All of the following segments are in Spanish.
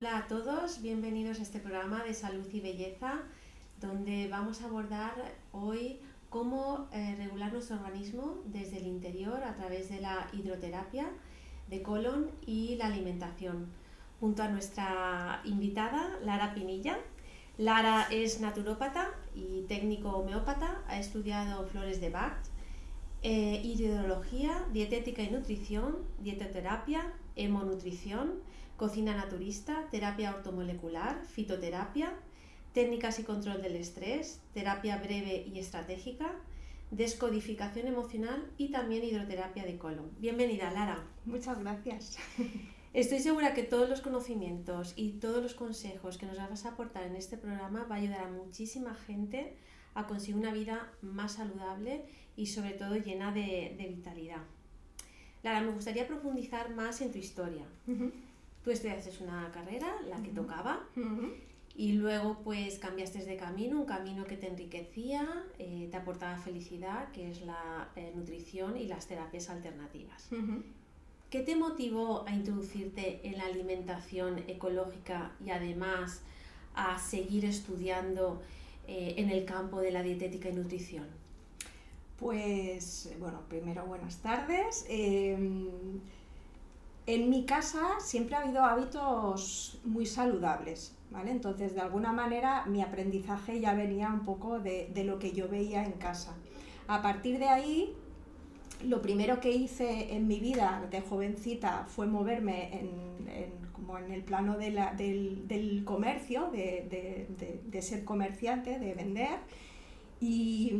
Hola a todos, bienvenidos a este programa de salud y belleza, donde vamos a abordar hoy cómo eh, regular nuestro organismo desde el interior a través de la hidroterapia de colon y la alimentación, junto a nuestra invitada Lara Pinilla. Lara es naturópata y técnico homeópata, ha estudiado flores de Bach, eh, hidrología, dietética y nutrición, dietoterapia, hemonutrición, cocina naturista, terapia ortomolecular, fitoterapia, técnicas y control del estrés, terapia breve y estratégica, descodificación emocional y también hidroterapia de colon. Bienvenida, Lara. Muchas gracias. Estoy segura que todos los conocimientos y todos los consejos que nos vas a aportar en este programa va a ayudar a muchísima gente a conseguir una vida más saludable y sobre todo llena de, vitalidad. Lara, me gustaría profundizar más en tu historia. Tú estudiaste una carrera, la que tocaba, y luego pues cambiaste de camino, un camino que te enriquecía, eh, te aportaba felicidad, que es la eh, nutrición y las terapias alternativas. ¿Qué te motivó a introducirte en la alimentación ecológica y además a seguir estudiando eh, en el campo de la dietética y nutrición? Pues bueno, primero buenas tardes. En mi casa siempre ha habido hábitos muy saludables, ¿vale? Entonces, de alguna manera, mi aprendizaje ya venía un poco de, lo que yo veía en casa. A partir de ahí, lo primero que hice en mi vida de jovencita fue moverme en, como en el plano del, comercio, de, ser comerciante, de vender. Y,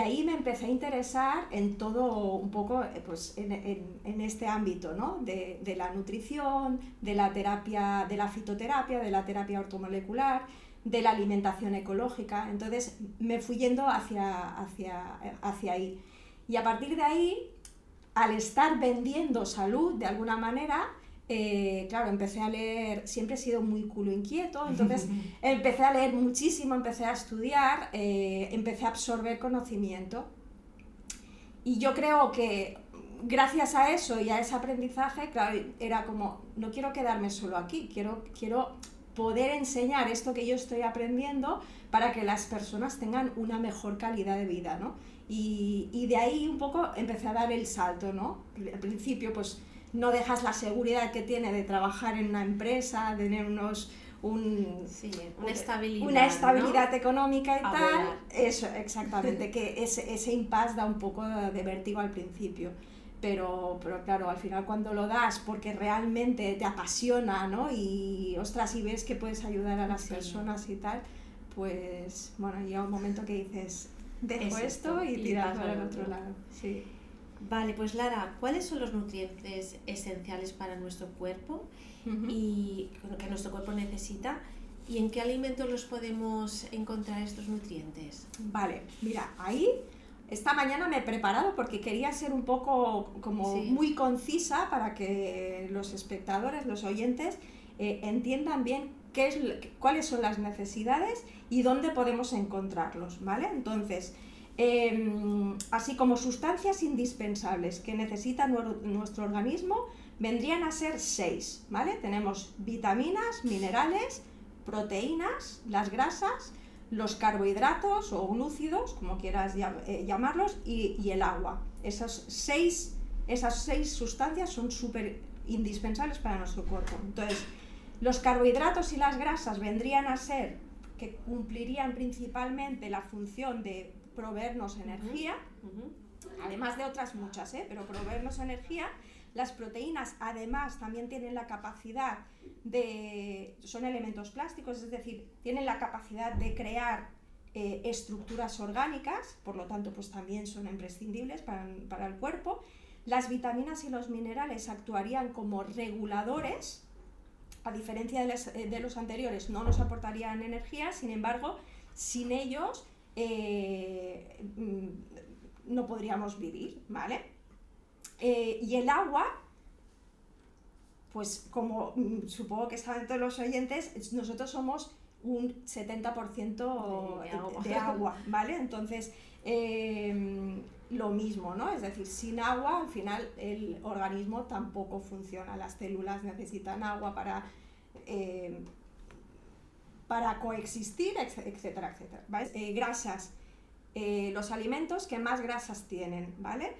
ahí me empecé a interesar en todo un poco, eh, pues en, en, este ámbito, ¿no? De, de, la nutrición, de la terapia, de la fitoterapia, de la terapia ortomolecular, de la alimentación ecológica. Entonces me fui yendo hacia, hacia, hacia ahí. Y a partir de ahí, al estar vendiendo salud de alguna manera, eh, claro, empecé a leer, siempre he sido muy culo inquieto, entonces empecé a leer muchísimo, empecé a estudiar, eh, empecé a absorber conocimiento. Y yo creo que gracias a eso y a ese aprendizaje, claro, era como, no quiero quedarme solo aquí, quiero, quiero poder enseñar esto que yo estoy aprendiendo para que las personas tengan una mejor calidad de vida, ¿no? Y, y de ahí un poco empecé a dar el salto, ¿no? Al principio, pues no dejas la seguridad que tiene de trabajar en una empresa, de tener unos un, una estabilidad, una estabilidad económica y tal. Eso, exactamente, que ese, ese impasse da un poco de vértigo al principio. Pero, pero claro, al final cuando lo das porque realmente te apasiona, ¿no? Y ostras, y ves que puedes ayudar a las personas y tal, pues bueno, llega un momento que dices, dejo esto, y tiras para el otro lado. Sí. Vale, pues Lara, ¿cuáles son los nutrientes esenciales para nuestro cuerpo y que nuestro cuerpo necesita? ¿Y en qué alimentos los podemos encontrar estos nutrientes? Vale, mira, ahí esta mañana me he preparado porque quería ser un poco como muy concisa para que los espectadores, los oyentes, eh, entiendan bien qué es, cuáles son las necesidades y dónde podemos encontrarlos, ¿vale? Entonces, Em, así como sustancias indispensables que necesita nuestro organismo, vendrían a ser seis, ¿vale? Tenemos vitaminas, minerales, proteínas, las grasas, los carbohidratos o glúcidos, como quieras eh, llamarlos, y, el agua. Esas seis, esas seis sustancias son súper indispensables para nuestro cuerpo. Entonces, los carbohidratos y las grasas vendrían a ser que cumplirían principalmente la función de proveernos energía, además de otras muchas, ¿eh? pero proveernos energía. Las proteínas además también tienen la capacidad de, son elementos plásticos, es decir, tienen la capacidad de crear eh, estructuras orgánicas, por lo tanto pues también son imprescindibles para, para el cuerpo. Las vitaminas y los minerales actuarían como reguladores, a diferencia de los, de los anteriores, no nos aportarían energía, sin embargo, sin ellos eh, mm, no podríamos vivir, ¿vale? Eh, y el agua, pues como mm, supongo que saben todos los oyentes, nosotros somos un 70% de, agua. ¿vale? Entonces, em, lo mismo, ¿no? Es decir, sin agua, al final el organismo tampoco funciona, las células necesitan agua para Eh, para coexistir, etcétera, etcétera. ¿vale? Eh, grasas, eh, los alimentos que más grasas tienen, ¿vale?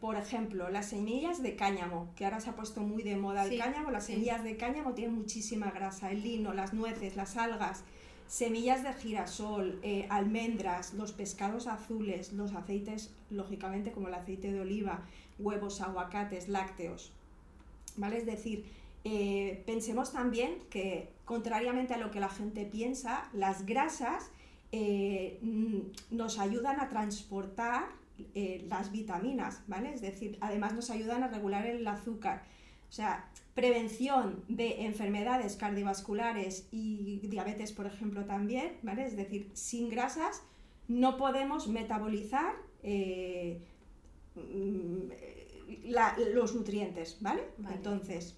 por ejemplo, las semillas de cáñamo, que ahora se ha puesto muy de moda el cáñamo, las semillas de cáñamo tienen muchísima grasa, el lino, las nueces, las algas, semillas de girasol, almendras, los pescados azules, los aceites, lógicamente como el aceite de oliva, huevos, aguacates, lácteos, ¿vale? Es decir, eh, pensemos también que, contrariamente a lo que la gente piensa, las grasas eh, nos ayudan a transportar eh, las vitaminas, ¿vale? Es decir, además nos ayudan a regular el azúcar. O sea, prevención de enfermedades cardiovasculares y diabetes, por ejemplo, también, ¿vale? Es decir, sin grasas no podemos metabolizar mm, los nutrientes, ¿vale? Entonces,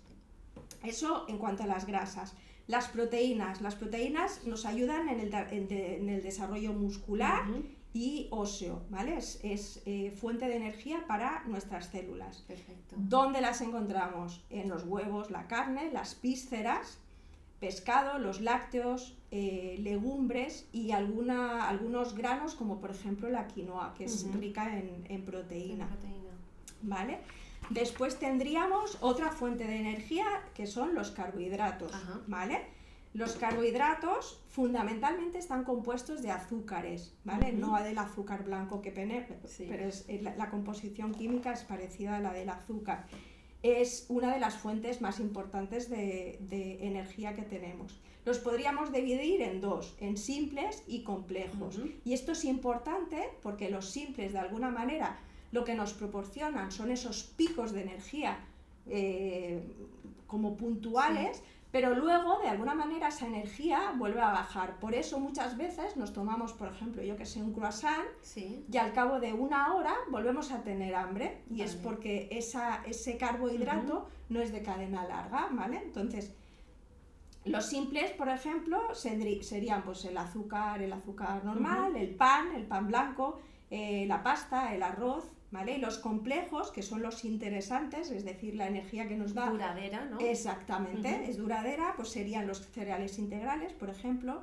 eso en cuanto a las grasas. Las proteínas. Las proteínas nos ayudan en el, desarrollo muscular y óseo, ¿vale? Es, eh, fuente de energía para nuestras células. Perfecto. ¿Dónde las encontramos? En los huevos, la carne, las vísceras, pescado, los lácteos, eh, legumbres y alguna, algunos granos como por ejemplo la quinoa, que es rica en, proteína. ¿Vale? Después tendríamos otra fuente de energía que son los carbohidratos, ¿vale? Los carbohidratos fundamentalmente están compuestos de azúcares, ¿vale? No del azúcar blanco que penetra, pero es, la, composición química es parecida a la del azúcar. Es una de las fuentes más importantes de, energía que tenemos. Los podríamos dividir en dos, en simples y complejos. Y esto es importante porque los simples de alguna manera lo que nos proporcionan son esos picos de energía eh, como puntuales, pero luego de alguna manera esa energía vuelve a bajar. Por eso muchas veces nos tomamos, por ejemplo, yo que sé, un croissant y al cabo de una hora volvemos a tener hambre. Y es porque esa, ese carbohidrato no es de cadena larga, ¿vale? Entonces, los simples, por ejemplo, serían pues el azúcar, el azúcar normal, el pan, el pan blanco, eh, la pasta, el arroz, ¿vale? Y los complejos, que son los interesantes, es decir, la energía que nos da... Duradera, ¿no? Exactamente, es duradera, pues serían los cereales integrales, por ejemplo,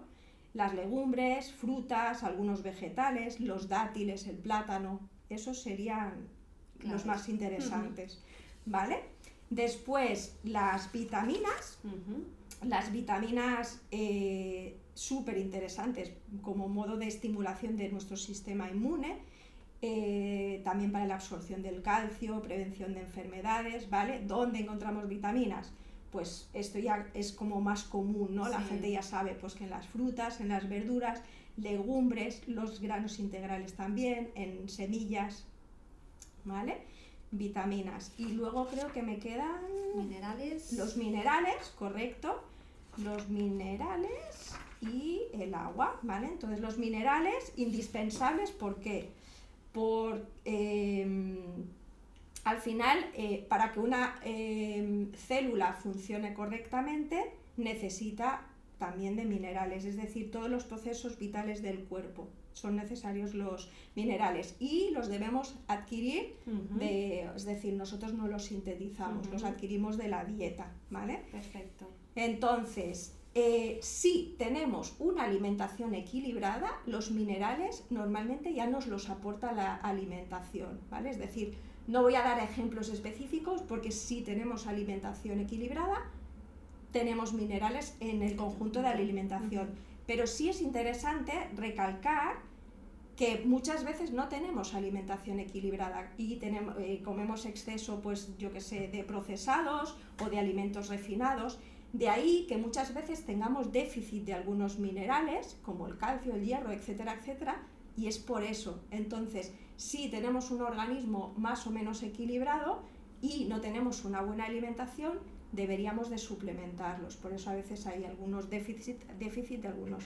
las legumbres, frutas, algunos vegetales, los dátiles, el plátano, esos serían los más interesantes, ¿vale? Después, las vitaminas, las vitaminas eh, súper interesantes como modo de estimulación de nuestro sistema inmune, eh, también para la absorción del calcio, prevención de enfermedades, ¿vale? ¿Dónde encontramos vitaminas? Pues esto ya es como más común, ¿no? La gente ya sabe pues que en las frutas, en las verduras, legumbres, los granos integrales también, en semillas, ¿vale? Vitaminas. Y luego creo que me quedan... Minerales. Los minerales, correcto. Los minerales y el agua, ¿vale? Entonces los minerales indispensables, ¿por qué? por em, al final, eh, para que una em, célula funcione correctamente, necesita también de minerales, es decir, todos los procesos vitales del cuerpo son necesarios los minerales y los debemos adquirir, es decir, nosotros no los sintetizamos, los adquirimos de la dieta, ¿vale? Perfecto. Entonces, eh, si tenemos una alimentación equilibrada, los minerales normalmente ya nos los aporta la alimentación, ¿vale? Es decir, no voy a dar ejemplos específicos porque si tenemos alimentación equilibrada, tenemos minerales en el conjunto de la alimentación. Pero sí es interesante recalcar que muchas veces no tenemos alimentación equilibrada y tenemos, eh, comemos exceso, pues yo que sé, de procesados o de alimentos refinados de ahí que muchas veces tengamos déficit de algunos minerales, como el calcio, el hierro, etcétera, etcétera, y es por eso. Entonces, si tenemos un organismo más o menos equilibrado y no tenemos una buena alimentación, deberíamos de suplementarlos. Por eso a veces hay algunos déficit, déficit de, algunos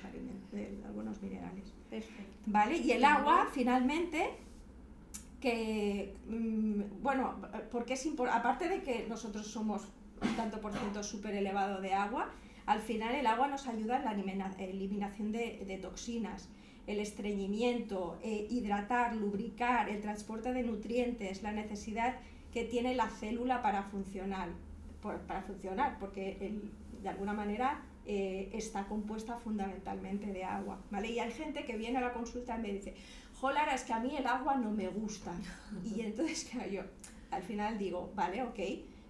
de algunos minerales. Perfecto. ¿Vale? Y el agua, finalmente, que, mm, bueno, porque es aparte de que nosotros somos un tanto por ciento súper elevado de agua, al final el agua nos ayuda en la eliminación de, toxinas, el estreñimiento, eh, hidratar, lubricar, el transporte de nutrientes, la necesidad que tiene la célula para funcionar, para funcionar porque de alguna manera eh, está compuesta fundamentalmente de agua, ¿vale? Y hay gente que viene a la consulta y me dice, Jolara, es que a mí el agua no me gusta. Y entonces, yo al final digo, vale, ok,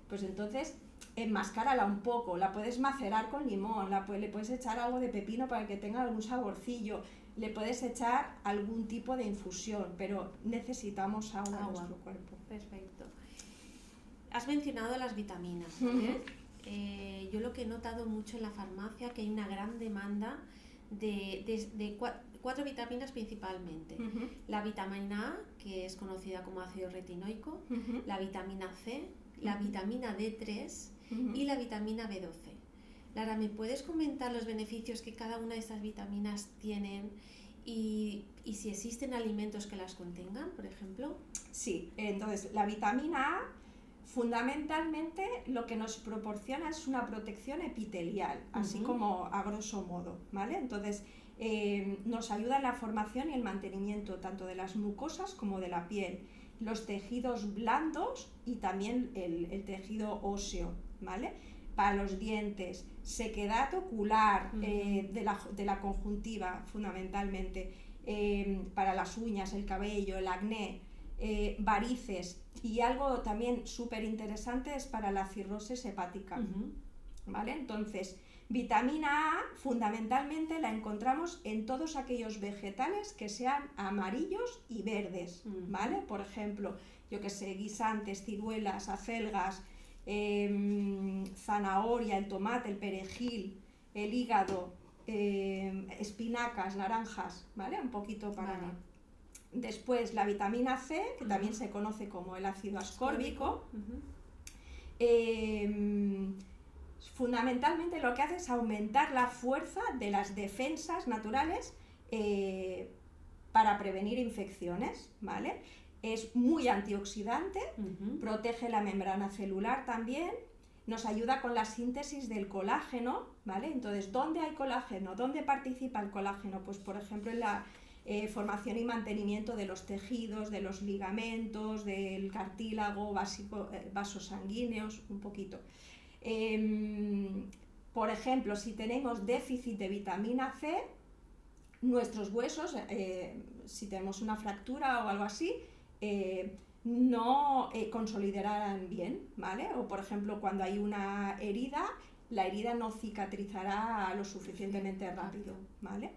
pues entonces enmascárala un poco, la puedes macerar con limón, la, le puedes echar algo de pepino para que tenga algún saborcillo, le puedes echar algún tipo de infusión, pero necesitamos agua, en nuestro cuerpo. Perfecto. Has mencionado las vitaminas. Eh, yo lo que he notado mucho en la farmacia que hay una gran demanda de, cuatro, vitaminas principalmente. La vitamina A, que es conocida como ácido retinoico, la vitamina C, la vitamina D3 y la vitamina B12. Lara, ¿me puedes comentar los beneficios que cada una de estas vitaminas tienen y, y si existen alimentos que las contengan, por ejemplo? Sí, entonces la vitamina A fundamentalmente lo que nos proporciona es una protección epitelial, así como a grosso modo, ¿vale? Entonces, eh, nos ayuda en la formación y el mantenimiento tanto de las mucosas como de la piel, los tejidos blandos y también el, tejido óseo, ¿vale? Para los dientes, sequedad ocular eh, de, la, conjuntiva fundamentalmente, eh, para las uñas, el cabello, el acné, eh, varices y algo también súper interesante es para la cirrosis hepática. ¿Vale? Entonces, vitamina A fundamentalmente la encontramos en todos aquellos vegetales que sean amarillos y verdes, ¿vale? Por ejemplo, yo que sé, guisantes, ciruelas, acelgas, em, zanahoria, el tomate, el perejil, el hígado, em, espinacas, naranjas, ¿vale? Un poquito para... Después la vitamina C, que también se conoce como el ácido ascórbico. Em, fundamentalmente lo que hace es aumentar la fuerza de las defensas naturales eh, para prevenir infecciones, ¿vale? Es muy antioxidante, protege la membrana celular también, nos ayuda con la síntesis del colágeno, ¿vale? Entonces, ¿dónde hay colágeno? ¿Dónde participa el colágeno? Pues, por ejemplo, en la, eh, formación y mantenimiento de los tejidos, de los ligamentos, del cartílago, básico, eh, vasos sanguíneos, un poquito. Em, por ejemplo, si tenemos déficit de vitamina C, nuestros huesos, eh, si tenemos una fractura o algo así, no consolidarán bien, ¿vale? O por ejemplo, cuando hay una herida, la herida no cicatrizará lo suficientemente rápido, ¿vale?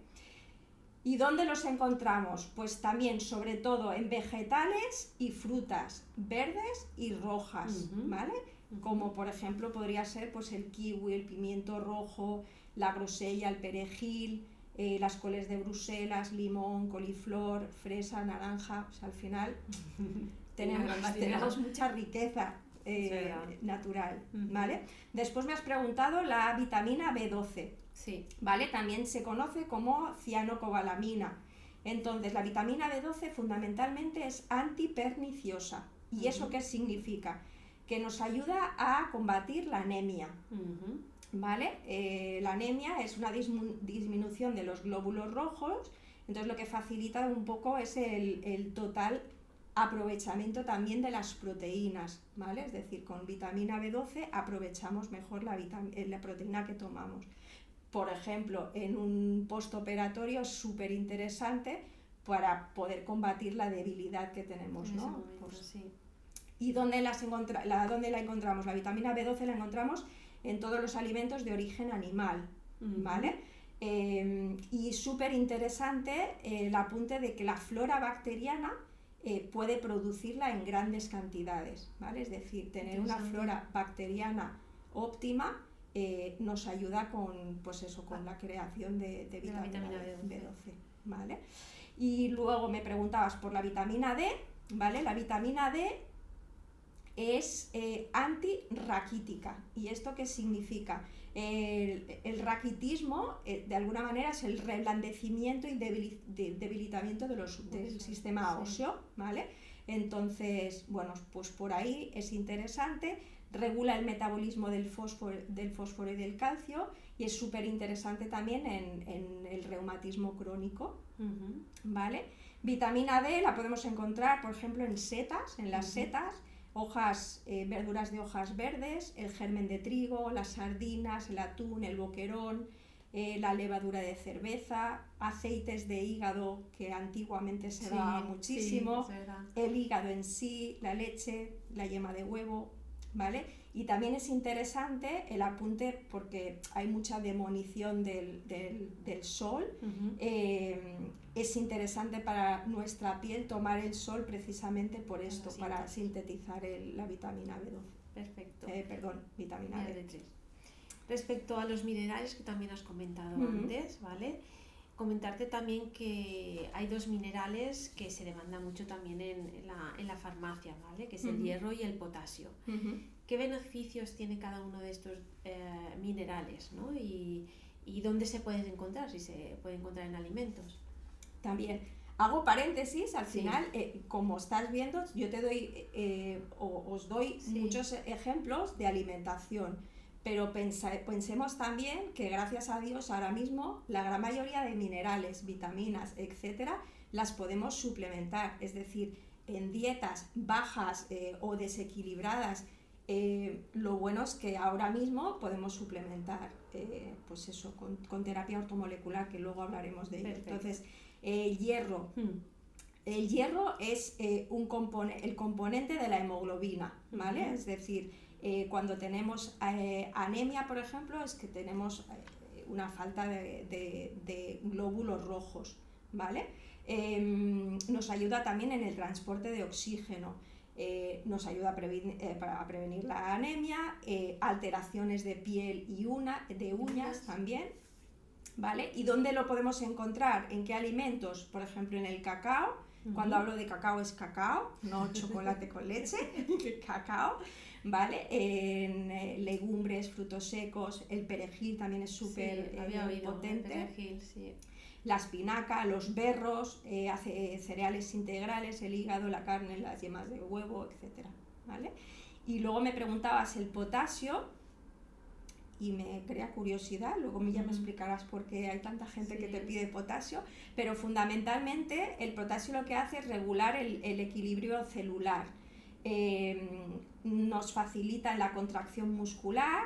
¿Y dónde los encontramos? Pues también, sobre todo, en vegetales y frutas verdes y rojas, ¿vale? Como por ejemplo podría ser pues, el kiwi, el pimiento rojo, la grosella, el perejil, eh, las coles de Bruselas, limón, coliflor, fresa, naranja. O sea, al final tenemos, tenemos mucha riqueza eh, natural, ¿vale? Después me has preguntado la vitamina B12. Sí. ¿Vale? También se conoce como cianocobalamina. Entonces, la vitamina B12 fundamentalmente es antiperniciosa. ¿Y eso qué significa? Que nos ayuda a combatir la anemia. ¿Vale? Eh, la anemia es una disminución de los glóbulos rojos, entonces lo que facilita un poco es el, total aprovechamiento también de las proteínas, ¿vale? Es decir, con vitamina B12 aprovechamos mejor la, la proteína que tomamos por ejemplo, en un postoperatorio súper interesante para poder combatir la debilidad que tenemos, ¿no? Pues ¿Y dónde, las la, dónde la encontramos? La vitamina B12 la encontramos en todos los alimentos de origen animal, ¿vale? Em, y súper interesante el apunte de que la flora bacteriana eh, puede producirla en grandes cantidades, ¿vale? Es decir, tener una flora bacteriana óptima eh, nos ayuda con, pues eso, con la creación de, vitamina, B12. ¿vale? Y luego me preguntabas por la vitamina D, ¿vale? La vitamina D es eh, antirraquítica. ¿Y esto qué significa? El, raquitismo, eh, de alguna manera, es el reblandecimiento y debilitamiento de los, del sistema óseo, ¿vale? Entonces, bueno, pues por ahí es interesante regula el metabolismo del fósforo, del fósforo y del calcio y es súper interesante también en, el reumatismo crónico. ¿vale? Vitamina D la podemos encontrar, por ejemplo, en setas, en las setas hojas, eh, verduras de hojas verdes, el germen de trigo, las sardinas, el atún, el boquerón, eh, la levadura de cerveza, aceites de hígado que antiguamente se daba muchísimo, el hígado en sí, la leche, la yema de huevo, ¿vale? Y también es interesante el apunte porque hay mucha demolición del, sol. Eh, es interesante para nuestra piel tomar el sol precisamente por esto, para sintetizar la vitamina B12. Perfecto. Eh, perdón, vitamina B3. Respecto a los minerales que también has comentado antes, ¿vale? Comentarte también que hay dos minerales que se demandan mucho también en, la, farmacia, ¿vale? Que es el hierro y el potasio. ¿Qué beneficios tiene cada uno de estos eh, minerales, ¿no? Y, dónde se pueden encontrar, si se pueden encontrar en alimentos. También. Hago paréntesis, al final, eh, como estás viendo, yo te doy, eh, os doy muchos ejemplos de alimentación pero pensemos también que gracias a Dios ahora mismo la gran mayoría de minerales, vitaminas, etcétera, las podemos suplementar, es decir, en dietas bajas o desequilibradas. Eh, lo bueno es que ahora mismo podemos suplementar, eh, pues eso, con, terapia ortomolecular, que luego hablaremos de ello. Entonces, el hierro. Hmm. El hierro es un el componente de la hemoglobina, ¿vale? Es decir, eh, cuando tenemos eh, anemia, por ejemplo, es que tenemos eh, una falta de, glóbulos rojos, ¿vale? Em, nos ayuda también en el transporte de oxígeno. Nos ayuda a, prevenir, la anemia, alteraciones de piel y una, de uñas también, ¿vale? ¿Y dónde lo podemos encontrar? ¿En qué alimentos? Por ejemplo, en el cacao. Cuando hablo de cacao es cacao, no chocolate con leche, cacao. ¿vale? En eh, legumbres, frutos secos, el perejil también es súper eh, potente. La espinaca, los berros, eh, hace cereales integrales, el hígado, la carne, las yemas de huevo, etc. ¿vale? Y luego me preguntabas el potasio, y me crea curiosidad, luego ya me explicarás por qué hay tanta gente que te pide potasio, pero fundamentalmente el potasio lo que hace es regular el, el equilibrio celular. Em, nos facilita la contracción muscular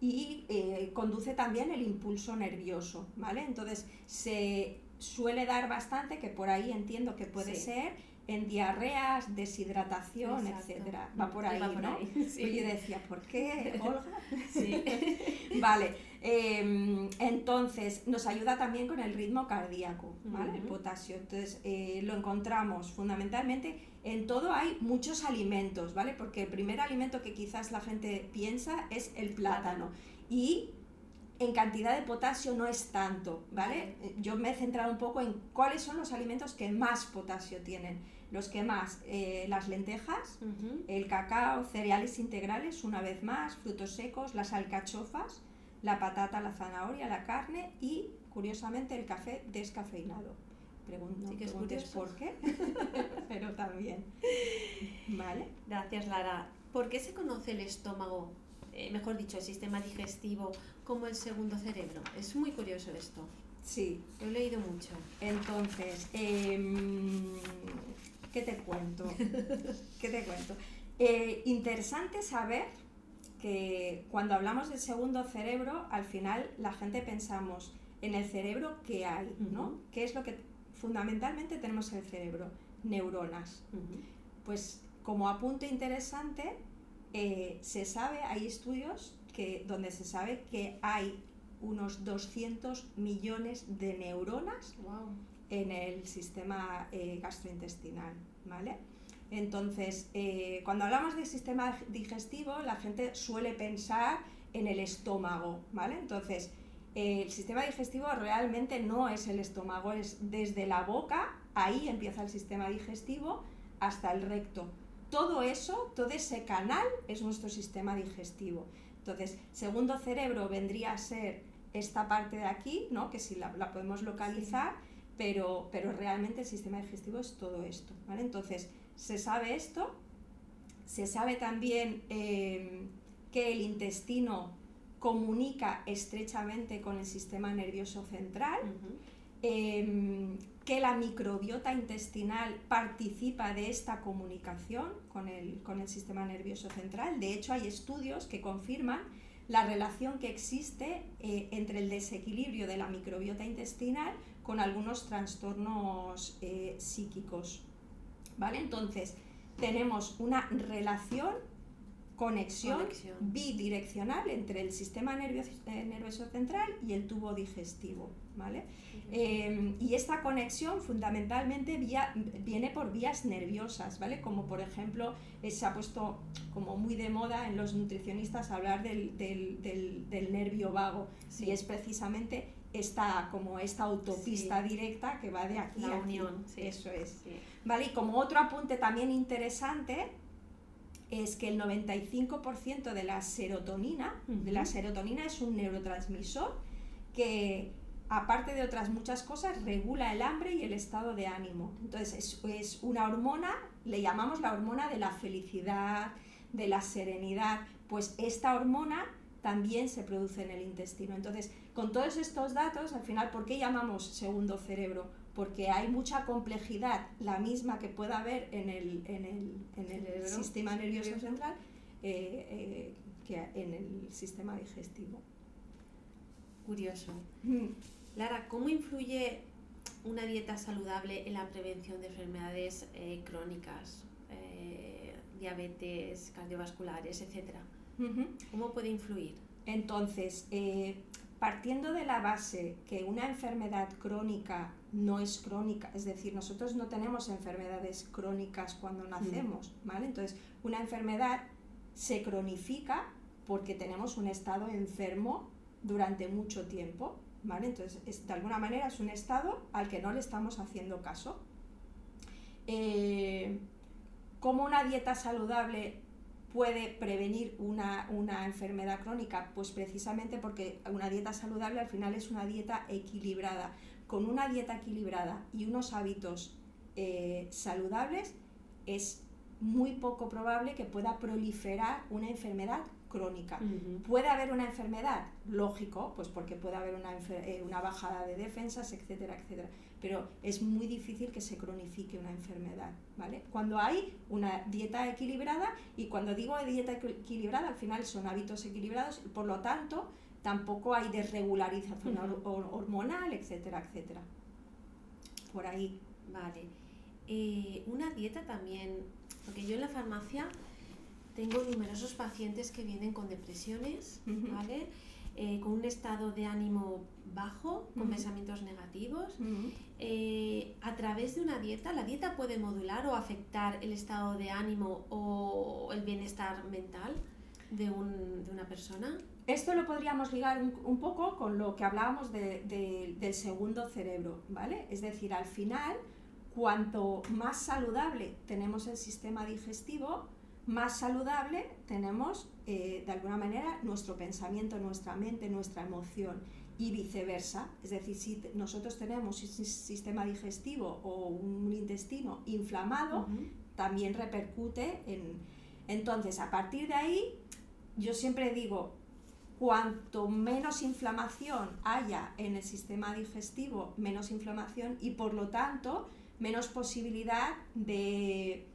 y eh, conduce también el impulso nervioso, ¿vale? Entonces se suele dar bastante, que por ahí entiendo que puede ser, en diarreas, deshidratación, etcétera. Va por ahí, ¿no? yo decía, ¿por qué, Olga? Sí. vale. Em, entonces, nos ayuda también con el ritmo cardíaco, ¿vale? El potasio. Entonces, eh, lo encontramos fundamentalmente en todo hay muchos alimentos, ¿vale? Porque el primer alimento que quizás la gente piensa es el plátano. Y en cantidad de potasio no es tanto, ¿vale? Yo me he centrado un poco en cuáles son los alimentos que más potasio tienen. Los que más, eh, las lentejas, el cacao, cereales integrales, una vez más, frutos secos, las alcachofas, la patata, la zanahoria, la carne y, curiosamente, el café descafeinado. Pregunto, que por qué, pero también. ¿Vale? Gracias, Lara. ¿Por qué se conoce el estómago, eh, mejor dicho, el sistema digestivo, como el segundo cerebro? Es muy curioso esto. Sí. Lo he leído mucho. Entonces, em, ¿qué te cuento? ¿Qué te cuento? Eh, interesante saber que cuando hablamos del segundo cerebro, al final la gente pensamos en el cerebro que hay, ¿no? ¿Qué es lo que fundamentalmente tenemos el cerebro? Neuronas. Pues como apunte interesante, eh, se sabe, hay estudios que, donde se sabe que hay unos 200 millones de neuronas en el sistema eh, gastrointestinal, ¿vale? Entonces, eh, cuando hablamos del sistema digestivo, la gente suele pensar en el estómago, ¿vale? Entonces, eh, el sistema digestivo realmente no es el estómago, es desde la boca, ahí empieza el sistema digestivo, hasta el recto. Todo eso, todo ese canal es nuestro sistema digestivo. Entonces, segundo cerebro vendría a ser esta parte de aquí, ¿no? que si la, podemos localizar, pero, pero realmente el sistema digestivo es todo esto. ¿vale? Entonces, se sabe esto, se sabe también eh, que el intestino comunica estrechamente con el sistema nervioso central. em, que la microbiota intestinal participa de esta comunicación con el, con el sistema nervioso central. De hecho, hay estudios que confirman la relación que existe eh, entre el desequilibrio de la microbiota intestinal con algunos trastornos eh, psíquicos. ¿Vale? Entonces, tenemos una relación conexión, bidireccional entre el sistema eh, nervioso, central y el tubo digestivo. ¿vale? Em, y esta conexión fundamentalmente viene por vías nerviosas, ¿vale? como por ejemplo eh, se ha puesto como muy de moda en los nutricionistas hablar del, nervio vago y es precisamente esta, como esta autopista directa que va de aquí a aquí. Unión, Eso es. ¿Vale? Y como otro apunte también interesante, es que el 95% de la serotonina, de la serotonina es un neurotransmisor que aparte de otras muchas cosas regula el hambre y el estado de ánimo. Entonces es, una hormona, le llamamos la hormona de la felicidad, de la serenidad, pues esta hormona también se produce en el intestino. Entonces, con todos estos datos, al final, ¿por qué llamamos segundo cerebro? porque hay mucha complejidad, la misma que pueda haber en el, en el, en el sistema nervioso central, eh, eh, que en el sistema digestivo. Curioso. Mm. Lara, ¿cómo influye una dieta saludable en la prevención de enfermedades eh, crónicas, diabetes, cardiovasculares, etcétera? ¿Cómo puede influir? Entonces, partiendo de la base que una enfermedad crónica no es crónica, es decir, nosotros no tenemos enfermedades crónicas cuando mm. nacemos, ¿vale? Entonces, una enfermedad se cronifica porque tenemos un estado enfermo durante mucho tiempo, ¿vale? Entonces, de alguna manera es un estado al que no le estamos haciendo caso. Eh, como una dieta saludable puede prevenir una, enfermedad crónica? Pues precisamente porque una dieta saludable al final es una dieta equilibrada. Con una dieta equilibrada y unos hábitos eh, saludables es muy poco probable que pueda proliferar una enfermedad crónica. ¿Puede haber una enfermedad? Lógico, pues porque puede haber una, eh, una bajada de defensas, etcétera, etcétera pero es muy difícil que se cronifique una enfermedad, ¿vale? Cuando hay una dieta equilibrada, y cuando digo dieta equilibrada, al final son hábitos equilibrados, por lo tanto, tampoco hay desregularización hormonal, etcétera, etcétera. Por ahí. Vale. Eh, una dieta también, porque yo en la farmacia tengo numerosos pacientes que vienen con depresiones, ¿vale? Eh, con un estado de ánimo bajo, con pensamientos negativos. Eh, a través de una dieta, ¿la dieta puede modular o afectar el estado de ánimo o el bienestar mental de, una persona? Esto lo podríamos ligar un, poco con lo que hablábamos del segundo cerebro, ¿vale? Es decir, al final, cuanto más saludable tenemos el sistema digestivo, más saludable tenemos eh, de alguna manera nuestro pensamiento, nuestra mente, nuestra emoción y viceversa. Es decir, si nosotros tenemos un sistema digestivo o un intestino inflamado, también repercute en... Entonces, a partir de ahí, yo siempre digo, cuanto menos inflamación haya en el sistema digestivo, menos inflamación y por lo tanto menos posibilidad de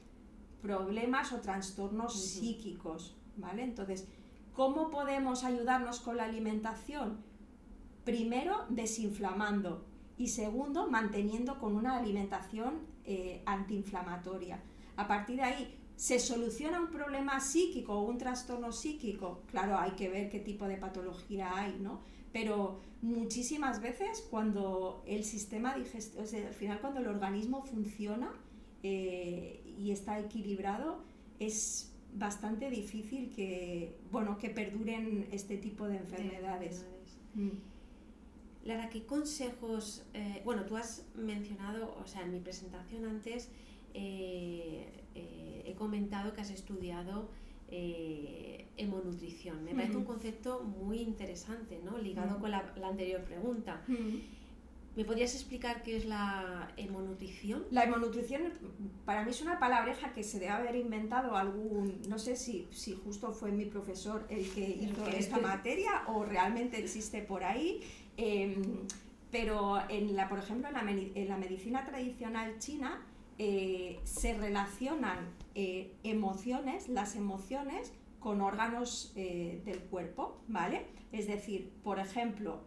problemas o trastornos psíquicos, ¿vale? Entonces, ¿cómo podemos ayudarnos con la alimentación? Primero, desinflamando y segundo, manteniendo con una alimentación eh, antiinflamatoria. A partir de ahí, ¿se soluciona un problema psíquico o un trastorno psíquico? Claro, hay que ver qué tipo de patología hay, ¿no? Pero muchísimas veces cuando el sistema digestivo, o sea, al final cuando el organismo funciona, eh, y está equilibrado, es bastante difícil que, bueno, que perduren este tipo de enfermedades. Mm. Lara, ¿qué consejos? Eh, bueno, tú has mencionado, o sea, en mi presentación antes eh, eh, he comentado que has estudiado hemonutrición. Me parece un concepto muy interesante, ¿no? Ligado con la, anterior pregunta. ¿Me podrías explicar qué es la hemonutrición? La hemonutrición para mí es una palabreja que se debe haber inventado algún, no sé si, si justo fue mi profesor el que hizo esta materia o realmente existe por ahí, em, pero en la, por ejemplo, en la, medicina tradicional china eh, se relacionan eh, emociones, las emociones, con órganos eh, del cuerpo, ¿vale? Es decir, por ejemplo,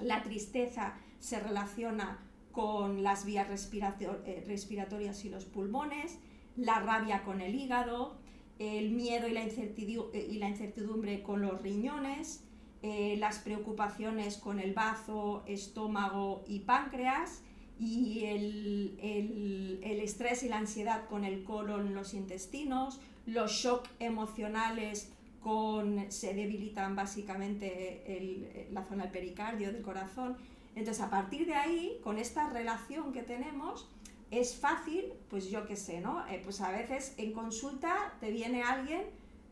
la tristeza se relaciona con las vías respiratorias y los pulmones, la rabia con el hígado, el miedo y la incertidumbre, con los riñones, eh, las preocupaciones con el bazo, estómago y páncreas, y el, estrés y la ansiedad con el colon, los intestinos, los shocks emocionales con, se debilitan básicamente la zona del pericardio, del corazón. Entonces, a partir de ahí, con esta relación que tenemos, es fácil, pues yo qué sé, ¿no? Eh, pues a veces en consulta te viene alguien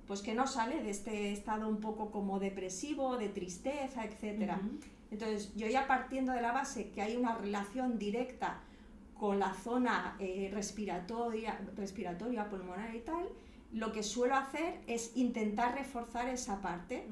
pues que no sale de este estado un poco como depresivo, de tristeza, etc. Entonces, yo ya partiendo de la base que hay una relación directa con la zona eh, respiratoria, respiratoria, pulmonar y tal, lo que suelo hacer es intentar reforzar esa parte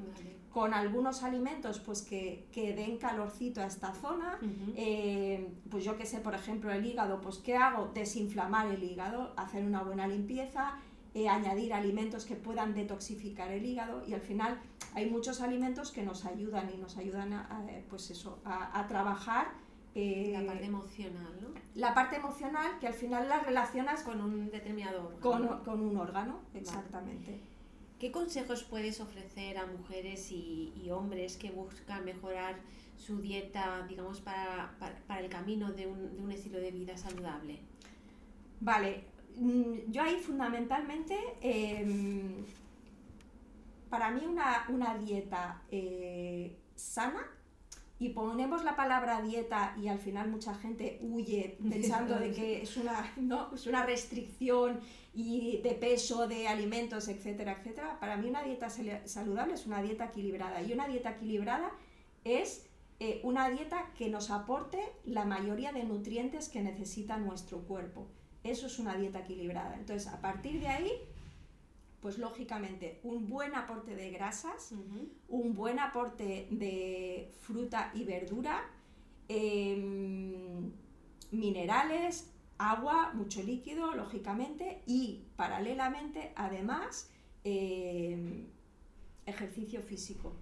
con algunos alimentos pues que, que, den calorcito a esta zona. Eh, pues yo que sé, por ejemplo, el hígado, pues ¿qué hago? Desinflamar el hígado, hacer una buena limpieza, eh, añadir alimentos que puedan detoxificar el hígado y al final hay muchos alimentos que nos ayudan y nos ayudan a, pues eso, a, trabajar eh, la parte emocional, ¿no? La parte emocional que al final la relacionas con un determinado órgano. Con, un órgano, exactamente. ¿Qué consejos puedes ofrecer a mujeres y, hombres que buscan mejorar su dieta, digamos, para, el camino de un, de un, estilo de vida saludable? Vale, mm, yo ahí fundamentalmente, em, para mí una, dieta eh, sana, y ponemos la palabra dieta y al final mucha gente huye pensando de que es una, ¿no? es una restricción y de peso, de alimentos, etcétera, etcétera. Para mí una dieta saludable es una dieta equilibrada y una dieta equilibrada es eh, una dieta que nos aporte la mayoría de nutrientes que necesita nuestro cuerpo. Eso es una dieta equilibrada. Entonces, a partir de ahí, pues lógicamente un buen aporte de grasas, un buen aporte de fruta y verdura, em, minerales, agua, mucho líquido, lógicamente, y paralelamente, además, eh, ejercicio físico.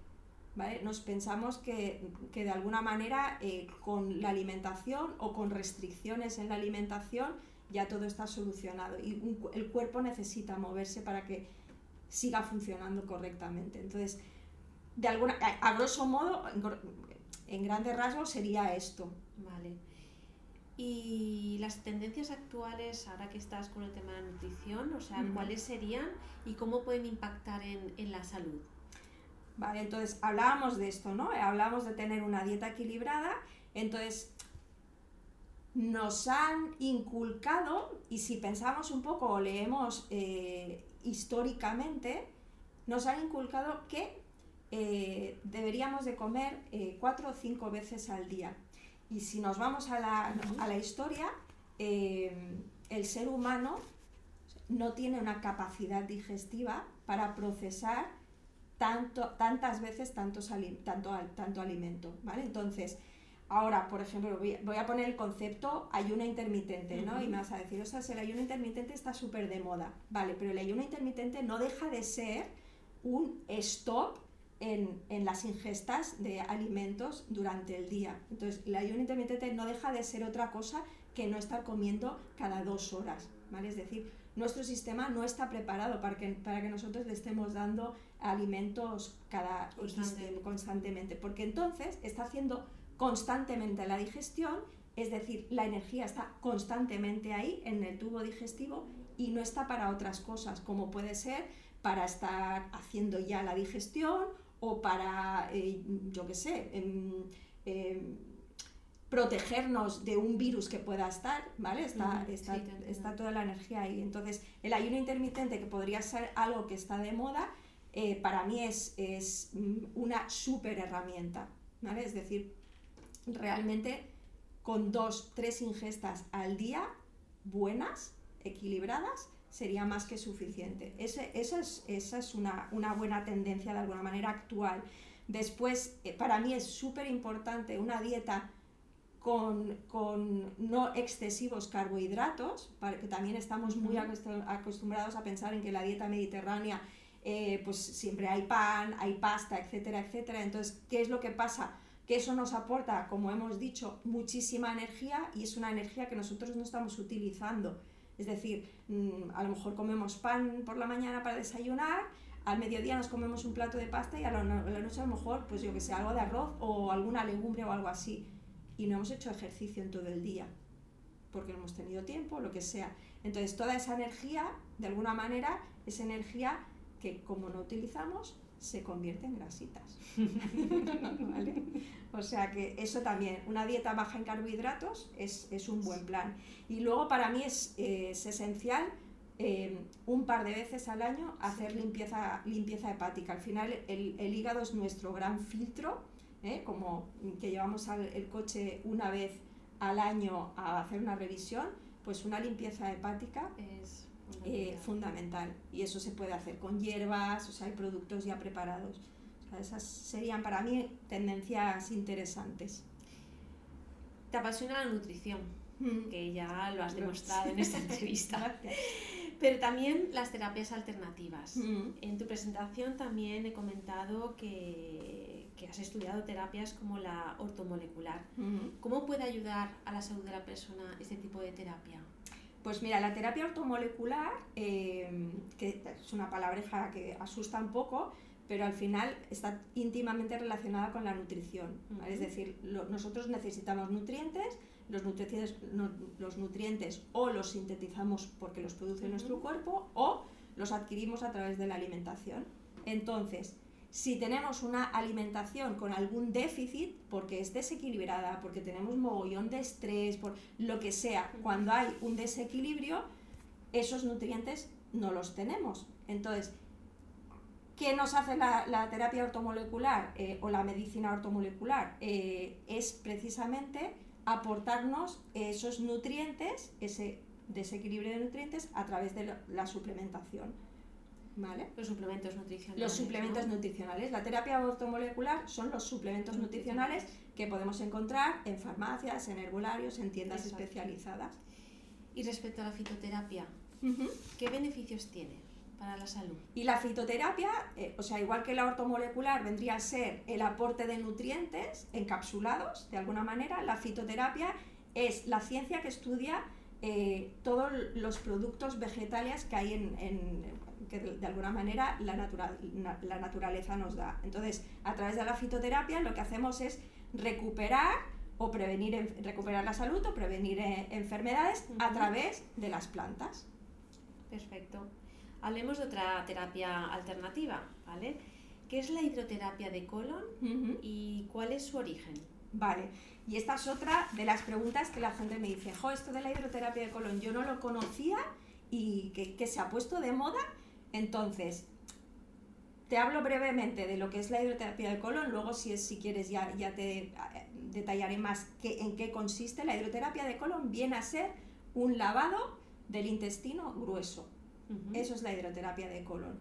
¿vale? Nos pensamos que, de alguna manera eh, con la alimentación o con restricciones en la alimentación ya todo está solucionado y el cuerpo necesita moverse para que siga funcionando correctamente. Entonces, de alguna, a, grosso modo, en grandes rasgos sería esto. Vale. Y las tendencias actuales, ahora que estás con el tema de nutrición, o sea, ¿cuáles serían y cómo pueden impactar en, la salud? Vale, entonces hablábamos de esto, ¿no? Hablábamos de tener una dieta equilibrada, entonces nos han inculcado, y si pensamos un poco o leemos eh, históricamente, nos han inculcado que eh, deberíamos de comer eh, cuatro o cinco veces al día. Y si nos vamos a la, historia, eh, el ser humano no tiene una capacidad digestiva para procesar tanto, tantas veces tanto, tanto alimento, ¿vale? Entonces, ahora, por ejemplo, voy, a poner el concepto ayuno intermitente, ¿no? Y me vas a decir, o sea, el ayuno intermitente está súper de moda, ¿vale? Pero el ayuno intermitente no deja de ser un stop en, las ingestas de alimentos durante el día. Entonces, el ayuno intermitente no deja de ser otra cosa que no estar comiendo cada dos horas, ¿vale? Es decir, nuestro sistema no está preparado para que, para que nosotros le estemos dando alimentos cada constantemente, porque entonces está haciendo constantemente la digestión, es decir, la energía está constantemente ahí en el tubo digestivo y no está para otras cosas, como puede ser para estar haciendo ya la digestión o para, eh, yo qué sé, em, em, protegernos de un virus que pueda estar, ¿vale? Está, está, toda la energía ahí. Entonces, el ayuno intermitente, que podría ser algo que está de moda, eh, para mí es, es una súper herramienta, ¿vale? Es decir, realmente con dos, tres ingestas al día, buenas, equilibradas, sería más que suficiente. Ese, esa es, esa es una, buena tendencia de alguna manera actual. Después, eh, para mí es súper importante una dieta con, con, no excesivos carbohidratos, que también estamos muy acostumbrados a pensar en que la dieta mediterránea eh, pues siempre hay pan, hay pasta, etcétera, etcétera. Entonces, ¿qué es lo que pasa? Que eso nos aporta, como hemos dicho, muchísima energía y es una energía que nosotros no estamos utilizando. Es decir, mm, a lo mejor comemos pan por la mañana para desayunar, al mediodía nos comemos un plato de pasta y a la, noche a lo mejor, pues yo que sé, algo de arroz o alguna legumbre o algo así. Y no hemos hecho ejercicio en todo el día, porque no hemos tenido tiempo, lo que sea. Entonces, toda esa energía, de alguna manera, es energía que como no utilizamos, se convierte en grasitas. O sea que eso también, una dieta baja en carbohidratos es, un buen plan. Y luego para mí es, esencial eh, un par de veces al año hacer limpieza, limpieza hepática. Al final el, hígado es nuestro gran filtro, ¿eh? como que llevamos el coche una vez al año a hacer una revisión, pues una limpieza hepática es eh, fundamental. Y eso se puede hacer con hierbas, o sea, hay productos ya preparados. esas serían para mí tendencias interesantes. Te apasiona la nutrición, mm. que ya lo has demostrado en esta entrevista. Pero también las terapias alternativas. Mm. En tu presentación también he comentado que, que, has estudiado terapias como la ortomolecular. Mm. ¿Cómo puede ayudar a la salud de la persona este tipo de terapia? Pues mira, la terapia ortomolecular, eh, que es una palabreja que asusta un poco, pero al final está íntimamente relacionada con la nutrición. Es decir, nosotros necesitamos nutrientes, los nutrientes, los nutrientes o los sintetizamos porque los produce nuestro cuerpo o los adquirimos a través de la alimentación. Entonces, si tenemos una alimentación con algún déficit, porque es desequilibrada, porque tenemos mogollón de estrés, por lo que sea, cuando hay un desequilibrio, esos nutrientes no los tenemos. Entonces, ¿qué nos hace la, terapia ortomolecular eh, o la medicina ortomolecular? Eh, es precisamente aportarnos esos nutrientes, ese desequilibrio de nutrientes a través de la suplementación. Los suplementos nutricionales. Los suplementos nutricionales. La terapia ortomolecular son los suplementos nutricionales que podemos encontrar en farmacias, en herbolarios, en tiendas especializadas. Y respecto a la fitoterapia, ¿qué beneficios tiene para la salud? Y la fitoterapia, eh, o sea, igual que la ortomolecular vendría a ser el aporte de nutrientes encapsulados, de alguna manera, la fitoterapia es la ciencia que estudia eh, todos los productos vegetales que hay en, que de, alguna manera la, la naturaleza nos da. Entonces, a través de la fitoterapia lo que hacemos es recuperar o prevenir recuperar la salud o prevenir eh, enfermedades a través de las plantas. Perfecto. Hablemos de otra terapia alternativa, ¿vale? ¿Qué es la hidroterapia de colon y cuál es su origen? Vale, y esta es otra de las preguntas que la gente me dice, jo, esto de la hidroterapia de colon yo no lo conocía y que, se ha puesto de moda. Entonces, te hablo brevemente de lo que es la hidroterapia de colon, luego si, es, si quieres ya, ya te eh, detallaré más en qué consiste. La hidroterapia de colon viene a ser un lavado del intestino grueso. Eso es la hidroterapia de colon.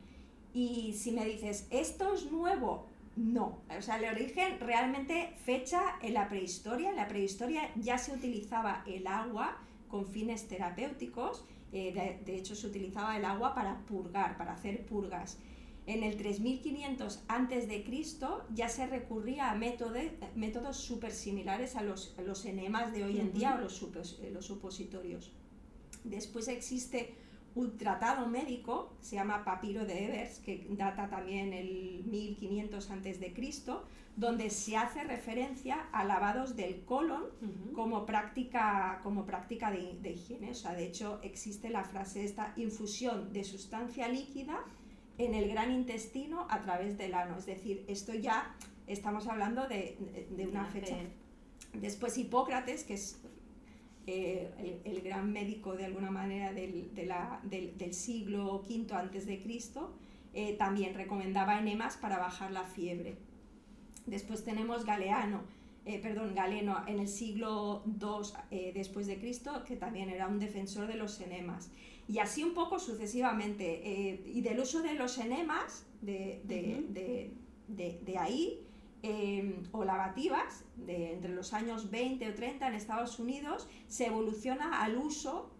Y si me dices, ¿esto es nuevo? No, o sea, el origen realmente fecha en la prehistoria. En la prehistoria ya se utilizaba el agua con fines terapéuticos, eh, de, hecho se utilizaba el agua para purgar, para hacer purgas. En el 3500 a.C. ya se recurría a métodos súper similares a los, enemas de hoy en día o los, los supositorios. Después existe un tratado médico, se llama Papiro de Evers, que data también el 1500 a.C., donde se hace referencia a lavados del colon como práctica, como práctica de, higiene. O sea, de hecho, existe la frase esta, infusión de sustancia líquida en el gran intestino a través del ano. Es decir, esto ya estamos hablando de, una fecha. Después Hipócrates, que es eh, el, gran médico de alguna manera del, del, siglo V antes de Cristo, eh, también recomendaba enemas para bajar la fiebre. Después tenemos Galeano, eh, perdón, Galeno en el siglo II después de Cristo, que también era un defensor de los enemas. Y así un poco sucesivamente. y del uso de los enemas, de, de, de ahí, eh, o lavativas, de entre los años 20 o 30 en Estados Unidos, se evoluciona al uso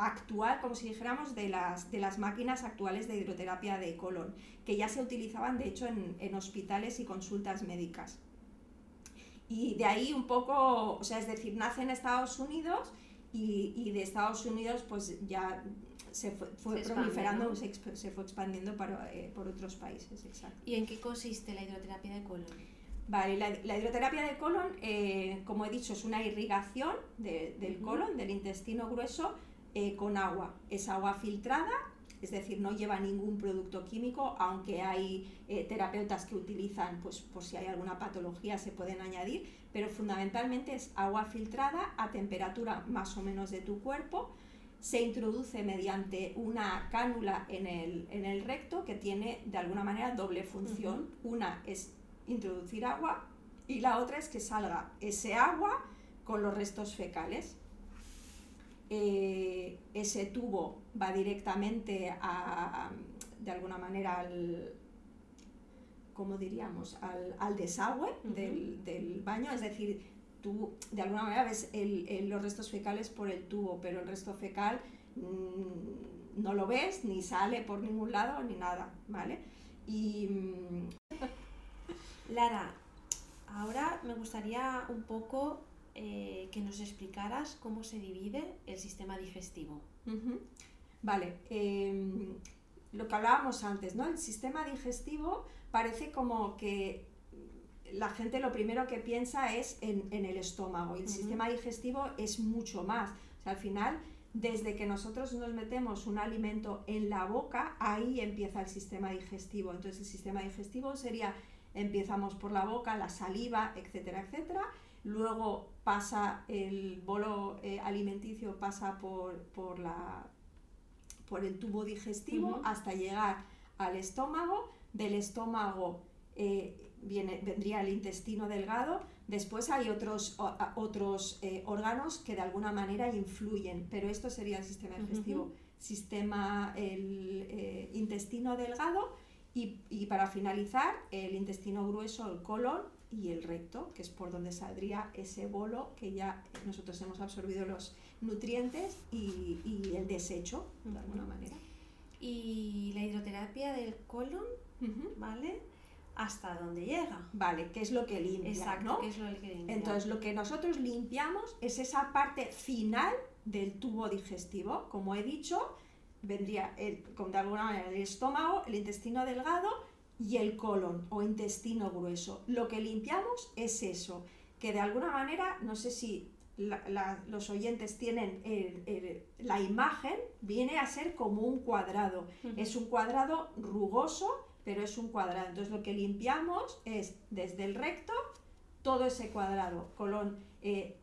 actual, como si dijéramos, de las, de las máquinas actuales de hidroterapia de colon, que ya se utilizaban de hecho en, hospitales y consultas médicas. Y de ahí un poco, o sea, es decir, nace en Estados Unidos y, de Estados Unidos pues ya se fue, proliferando, se, fue expandiendo para, eh, por otros países. Exacto. ¿Y en qué consiste la hidroterapia de colon? Vale, la, hidroterapia de colon, eh, como he dicho, es una irrigación del colon, del intestino grueso, eh, con agua. Es agua filtrada, es decir, no lleva ningún producto químico, aunque hay eh, terapeutas que utilizan, pues por si hay alguna patología se pueden añadir, pero fundamentalmente es agua filtrada a temperatura más o menos de tu cuerpo. Se introduce mediante una cánula en el, recto que tiene de alguna manera doble función. Una es introducir agua y la otra es que salga ese agua con los restos fecales. Eh, ese tubo va directamente a, de alguna manera al, como diríamos, al, desagüe del, baño, es decir, tú de alguna manera ves los restos fecales por el tubo, pero el resto fecal mm, no lo ves, ni sale por ningún lado, ni nada, ¿vale? Y... Mm, Lara, ahora me gustaría un poco eh, que nos explicaras cómo se divide el sistema digestivo. Vale, em, lo que hablábamos antes, ¿no? El sistema digestivo parece como que la gente lo primero que piensa es en, el estómago y el sistema digestivo es mucho más. O sea, al final, desde que nosotros nos metemos un alimento en la boca, ahí empieza el sistema digestivo. Entonces, el sistema digestivo sería, empezamos por la boca, la saliva, etcétera, etcétera luego pasa el bolo eh, alimenticio pasa por, por, la, por el tubo digestivo hasta llegar al estómago, del estómago eh, viene, vendría el intestino delgado, después hay otros, otros eh, órganos que de alguna manera influyen, pero esto sería el sistema digestivo, sistema, el intestino delgado y, y para finalizar el intestino grueso, el colon, y el recto, que es por donde saldría ese bolo que ya nosotros hemos absorbido los nutrientes y, el desecho, de alguna manera. Y la hidroterapia del colon, ¿vale? Hasta dónde llega. Vale, ¿qué es lo que limpia? Exacto, es lo que limpia? Entonces, lo que nosotros limpiamos es esa parte final del tubo digestivo. Como he dicho, vendría el, de alguna manera el estómago, el intestino delgado y el colon o intestino grueso. Lo que limpiamos es eso, que de alguna manera, no sé si los oyentes tienen la imagen, viene a ser como un cuadrado. Es un cuadrado rugoso, pero es un cuadrado. Entonces lo que limpiamos es desde el recto todo ese cuadrado, colon eh,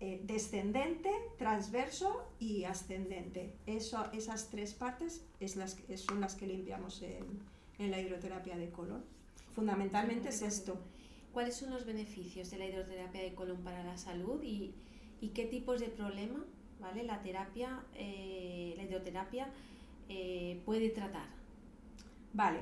eh, descendente, transverso y ascendente. Eso, esas tres partes es las, son las que limpiamos en en la hidroterapia de colon. Fundamentalmente es esto. ¿Cuáles son los beneficios de la hidroterapia de colon para la salud y, qué tipos de problema ¿vale? la, terapia, eh, la hidroterapia eh, puede tratar? Vale,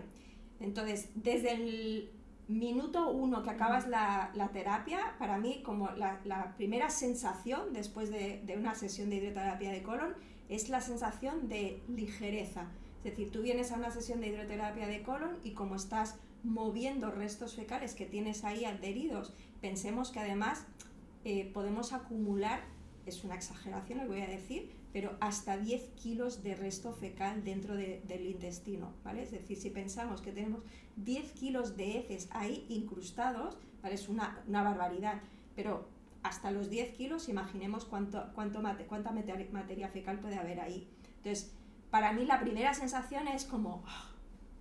entonces desde el minuto uno que acabas la, terapia, para mí como la, primera sensación después de, de, una sesión de hidroterapia de colon es la sensación de ligereza, es decir, tú vienes a una sesión de hidroterapia de colon y como estás moviendo restos fecales que tienes ahí adheridos, pensemos que además eh, podemos acumular, es una exageración, lo voy a decir, pero hasta 10 kilos de resto fecal dentro del intestino, ¿vale? Es decir, si pensamos que tenemos 10 kilos de heces ahí incrustados, ¿vale? Es una, barbaridad, pero hasta los 10 kilos, imaginemos cuánto, cuánto cuánta materia fecal puede haber ahí. Entonces, para mí la primera sensación es como ah,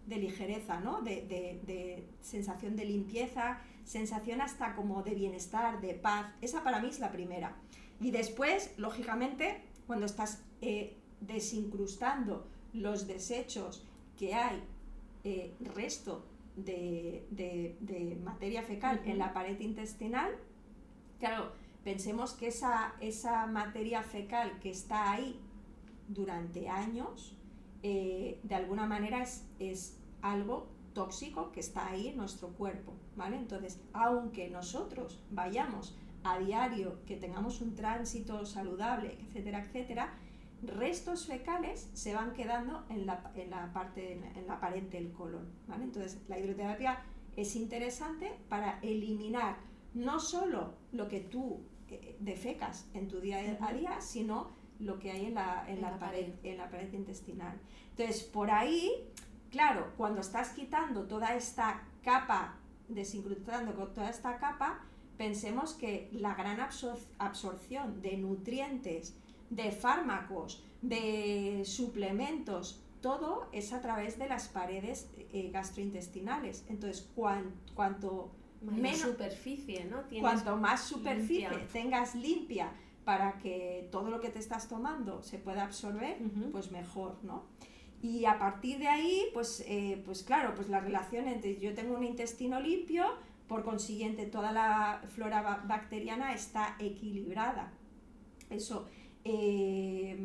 de ligereza, ¿no? De, sensación de limpieza, sensación hasta como de bienestar, de paz. Esa para mí es la primera. Y después, lógicamente, cuando estás eh, desincrustando los desechos que hay eh, resto de, materia fecal en la pared intestinal, claro, pensemos que esa, esa materia fecal que está ahí durante años, eh, de alguna manera es, algo tóxico que está ahí en nuestro cuerpo, ¿vale? Entonces, aunque nosotros vayamos a diario, que tengamos un tránsito saludable, etcétera, etcétera, restos fecales se van quedando en la, en la parte, en la pared del colon, ¿vale? Entonces, la hidroterapia es interesante para eliminar no solo lo que tú eh, defecas en tu día a día, sino lo que hay en la, en la, pared, en la pared intestinal. Entonces, por ahí, claro, cuando estás quitando toda esta capa, desincrustando con toda esta capa, pensemos que la gran absorción de nutrientes, de fármacos, de suplementos, todo es a través de las paredes eh, gastrointestinales. Entonces, cuanto menos superficie, ¿no? cuanto más superficie tengas limpia para que todo lo que te estás tomando se pueda absorber, pues mejor, ¿no? Y a partir de ahí, pues, eh, pues claro, pues la relación entre yo tengo un intestino limpio, por consiguiente toda la flora bacteriana está equilibrada. Eso. Eh,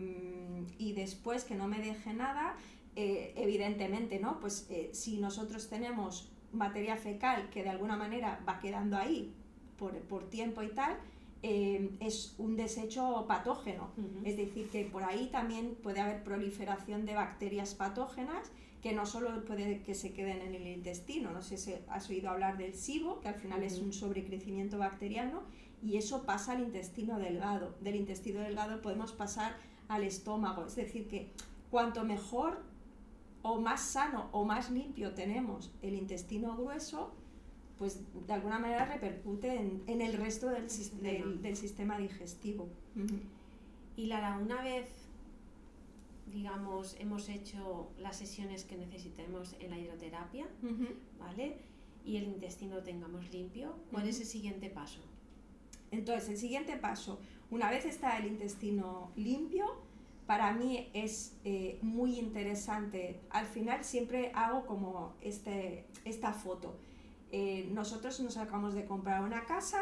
y después que no me deje nada, eh, evidentemente, ¿no? Pues si nosotros tenemos materia fecal que de alguna manera va quedando ahí por, por tiempo y tal, eh, es un desecho patógeno. Es decir, que por ahí también puede haber proliferación de bacterias patógenas que no solo puede que se queden en el intestino, no sé si has oído hablar del SIBO, que al final es un sobrecrecimiento bacteriano, y eso pasa al intestino delgado. Del intestino delgado podemos pasar al estómago, es decir, que cuanto mejor o más sano o más limpio tenemos el intestino grueso, pues de alguna manera repercute en, el resto del, del, sistema digestivo. Y Lara, una vez, digamos, hemos hecho las sesiones que necesitemos en la hidroterapia, ¿vale? Y el intestino tengamos limpio, ¿cuál es el siguiente paso? Entonces, el siguiente paso, una vez está el intestino limpio, para mí es eh, muy interesante. Al final siempre hago como este, esta foto eh, nosotros nos acabamos de comprar una casa,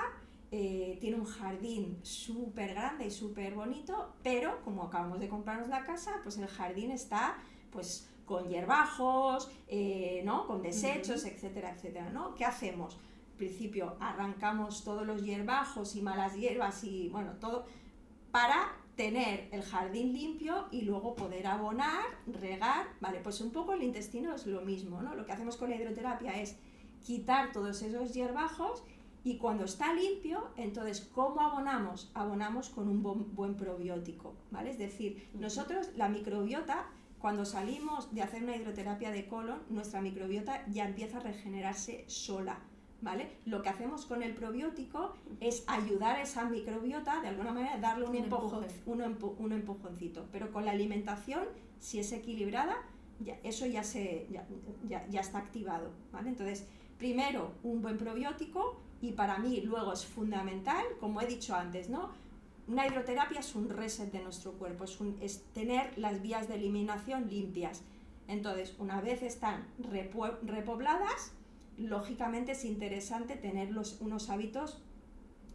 eh, tiene un jardín súper grande y súper bonito, pero como acabamos de comprarnos la casa, pues el jardín está pues con hierbajos, eh, ¿no? con desechos, etcétera, etcétera. ¿no? ¿Qué hacemos? Al principio arrancamos todos los hierbajos y malas hierbas y bueno, todo para tener el jardín limpio y luego poder abonar, regar, vale, pues un poco el intestino es lo mismo, ¿no? Lo que hacemos con la hidroterapia es quitar todos esos hierbajos y cuando está limpio, entonces, ¿cómo abonamos? Abonamos con un buen probiótico, ¿vale? Es decir, nosotros la microbiota, cuando salimos de hacer una hidroterapia de colon, nuestra microbiota ya empieza a regenerarse sola, ¿vale? Lo que hacemos con el probiótico es ayudar a esa microbiota, de alguna manera, darle un, un, empujoncito, pero con la alimentación, si es equilibrada, ya, eso ya, se, ya, ya, ya está activado, ¿vale? Entonces, primero un buen probiótico y para mí luego es fundamental, como he dicho antes, ¿no? Una hidroterapia es un reset de nuestro cuerpo, es, es tener las vías de eliminación limpias. Entonces, una vez están repobladas, lógicamente es interesante tener unos hábitos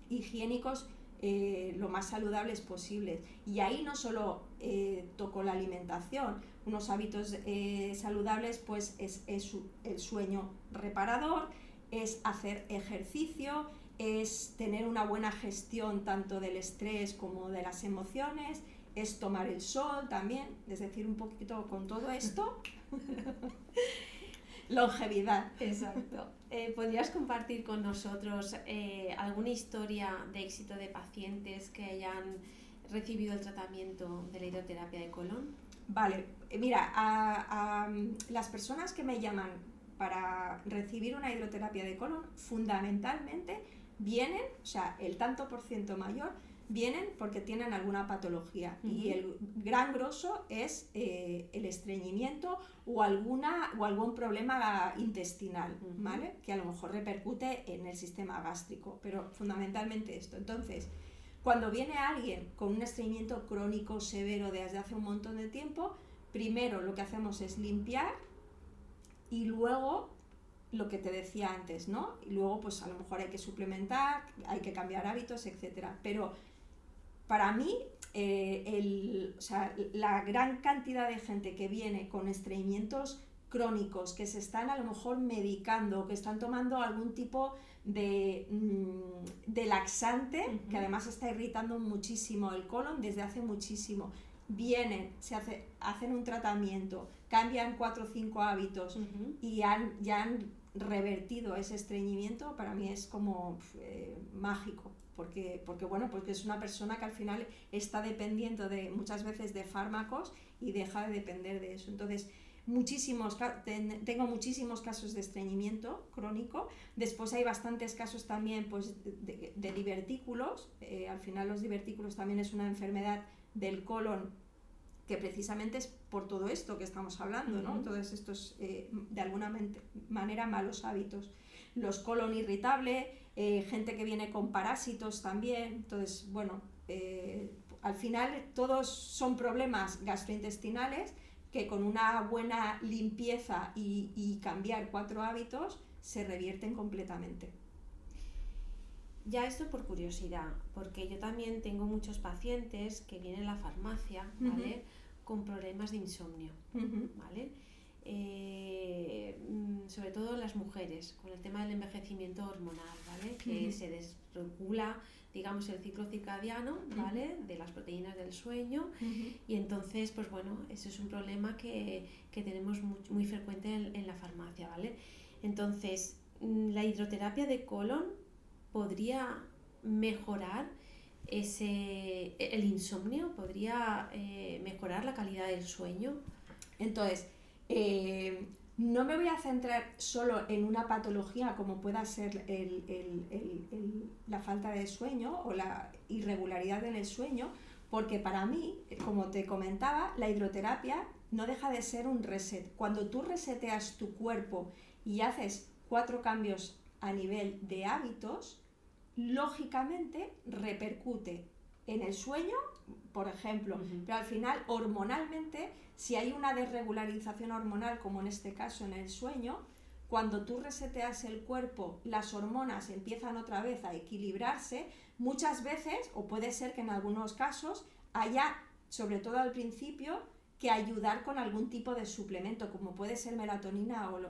higiénicos eh, lo más saludables posibles. Y ahí no solo eh, toco la alimentación, unos hábitos eh, saludables pues es, el sueño reparador, es hacer ejercicio, es tener una buena gestión tanto del estrés como de las emociones, es tomar el sol también, es decir, un poquito con todo esto. longevidad. Exacto. Eh, ¿Podrías compartir con nosotros eh, alguna historia de éxito de pacientes que hayan recibido el tratamiento de la hidroterapia de colon? Vale, eh, mira, a, las personas que me llaman para recibir una hidroterapia de colon, fundamentalmente vienen, o sea, el tanto por ciento mayor, vienen porque tienen alguna patología y el gran grosso es eh, el estreñimiento o, alguna, o algún problema intestinal, ¿vale? Que a lo mejor repercute en el sistema gástrico, pero fundamentalmente esto. Entonces, cuando viene alguien con un estreñimiento crónico severo desde hace un montón de tiempo, primero lo que hacemos es limpiar y luego lo que te decía antes, ¿no? Y luego pues a lo mejor hay que suplementar, hay que cambiar hábitos, etcétera. Pero para mí, eh, la gran cantidad de gente que viene con estreñimientos crónicos que se están a lo mejor medicando, que están tomando algún tipo de, mm, de laxante, que además está irritando muchísimo el colon desde hace muchísimo, vienen, se hace, hacen un tratamiento, cambian cuatro o cinco hábitos y han, ya han revertido ese estreñimiento, para mí es como eh, mágico. Porque, porque, bueno, porque es una persona que al final está dependiendo de muchas veces de fármacos y deja de depender de eso. Entonces, muchísimos, tengo muchísimos casos de estreñimiento crónico. Después hay bastantes casos también pues, de, divertículos. Eh, al final los divertículos también es una enfermedad del colon que precisamente es por todo esto que estamos hablando, ¿no? Todos estos, eh, de alguna manera, malos hábitos. Los colon irritable, eh, gente que viene con parásitos también. Entonces, bueno, al final todos son problemas gastrointestinales que con una buena limpieza y, cambiar cuatro hábitos se revierten completamente. Ya esto por curiosidad, porque yo también tengo muchos pacientes que vienen a la farmacia, ¿vale? Con problemas de insomnio, ¿vale? Eh, mm, sobre todo las mujeres, con el tema del envejecimiento hormonal, ¿vale? Que se desregula digamos, el ciclo circadiano, ¿vale? De las proteínas del sueño. Y entonces, pues bueno, eso es un problema que, tenemos muy, muy frecuente en, la farmacia, ¿vale? Entonces, mm, la hidroterapia de colon podría mejorar ese, el insomnio, podría eh, mejorar la calidad del sueño. Entonces, eh, no me voy a centrar solo en una patología como pueda ser la falta de sueño o la irregularidad en el sueño, porque para mí, como te comentaba, la hidroterapia no deja de ser un reset. Cuando tú reseteas tu cuerpo y haces cuatro cambios a nivel de hábitos, lógicamente repercute en el sueño, por ejemplo, pero al final hormonalmente si hay una desregularización hormonal, como en este caso en el sueño, cuando tú reseteas el cuerpo, las hormonas empiezan otra vez a equilibrarse, muchas veces, o puede ser que en algunos casos, haya, sobre todo al principio, que ayudar con algún tipo de suplemento, como puede ser melatonina o lo...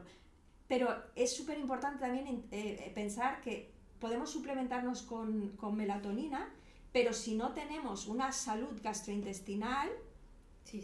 Pero es súper importante también eh, pensar que podemos suplementarnos con, con melatonina, pero si no tenemos una salud gastrointestinal,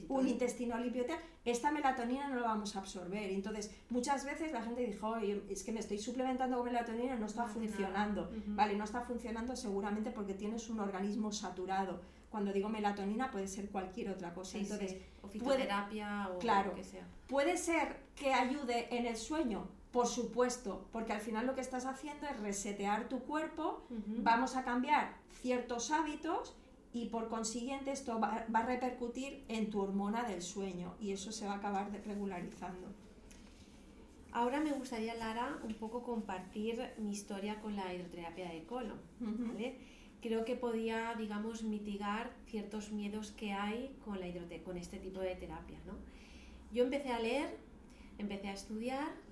un intestino limpio, esta melatonina no lo vamos a absorber. Entonces, muchas veces la gente dijo, es que me estoy suplementando con melatonina y no está funcionando. Vale, no está funcionando seguramente porque tienes un organismo saturado. Cuando digo melatonina puede ser cualquier otra cosa. Entonces, O fitoterapia o claro, lo que sea. Puede ser que ayude en el sueño, por supuesto, porque al final lo que estás haciendo es resetear tu cuerpo, vamos a cambiar ciertos hábitos y por consiguiente esto va, a repercutir en tu hormona del sueño y eso se va a acabar regularizando. Ahora me gustaría, Lara, un poco compartir mi historia con la hidroterapia de colon. Creo que podía, digamos, mitigar ciertos miedos que hay con, la con este tipo de terapia. ¿no? Yo empecé a leer, empecé a estudiar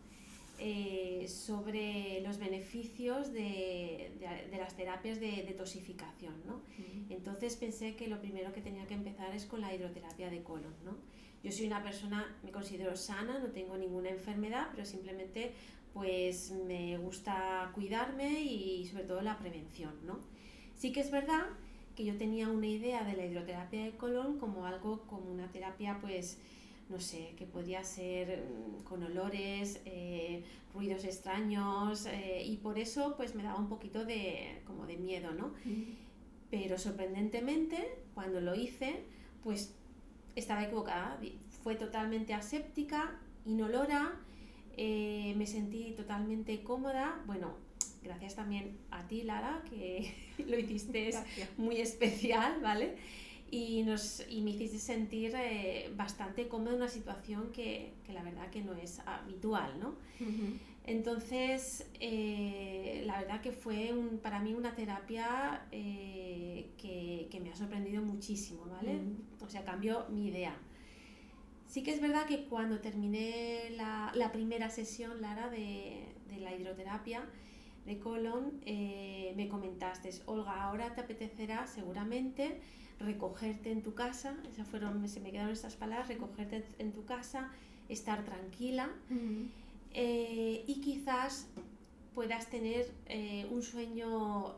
eh, sobre los beneficios de, las terapias de detoxificación. ¿no? Entonces pensé que lo primero que tenía que empezar es con la hidroterapia de colon. ¿no? Yo soy una persona, me considero sana, no tengo ninguna enfermedad, pero simplemente pues me gusta cuidarme y sobre todo la prevención. ¿no? Sí que es verdad que yo tenía una idea de la hidroterapia de colon como algo, como una terapia pues no sé, que podría ser mm, con olores, eh, ruidos extraños eh, y por eso pues me daba un poquito de, como de miedo, ¿no? Pero sorprendentemente cuando lo hice pues estaba equivocada, fue totalmente aséptica, inolora, eh, me sentí totalmente cómoda, bueno, gracias también a ti Lara que lo hiciste muy especial, ¿vale? Y, nos, y me hiciste sentir eh, bastante cómoda en una situación que, que, la verdad que no es habitual, ¿no? Entonces, eh, la verdad que fue un, para mí una terapia eh, que, que, me ha sorprendido muchísimo, ¿vale? O sea, cambió mi idea. Sí que es verdad que cuando terminé la, la primera sesión, Lara, de, de la hidroterapia, de colon, me comentaste, Olga, ahora te apetecerá seguramente recogerte en tu casa, esas fueron, se me quedaron estas palabras, recogerte en tu casa, estar tranquila eh, y quizás puedas tener eh, un sueño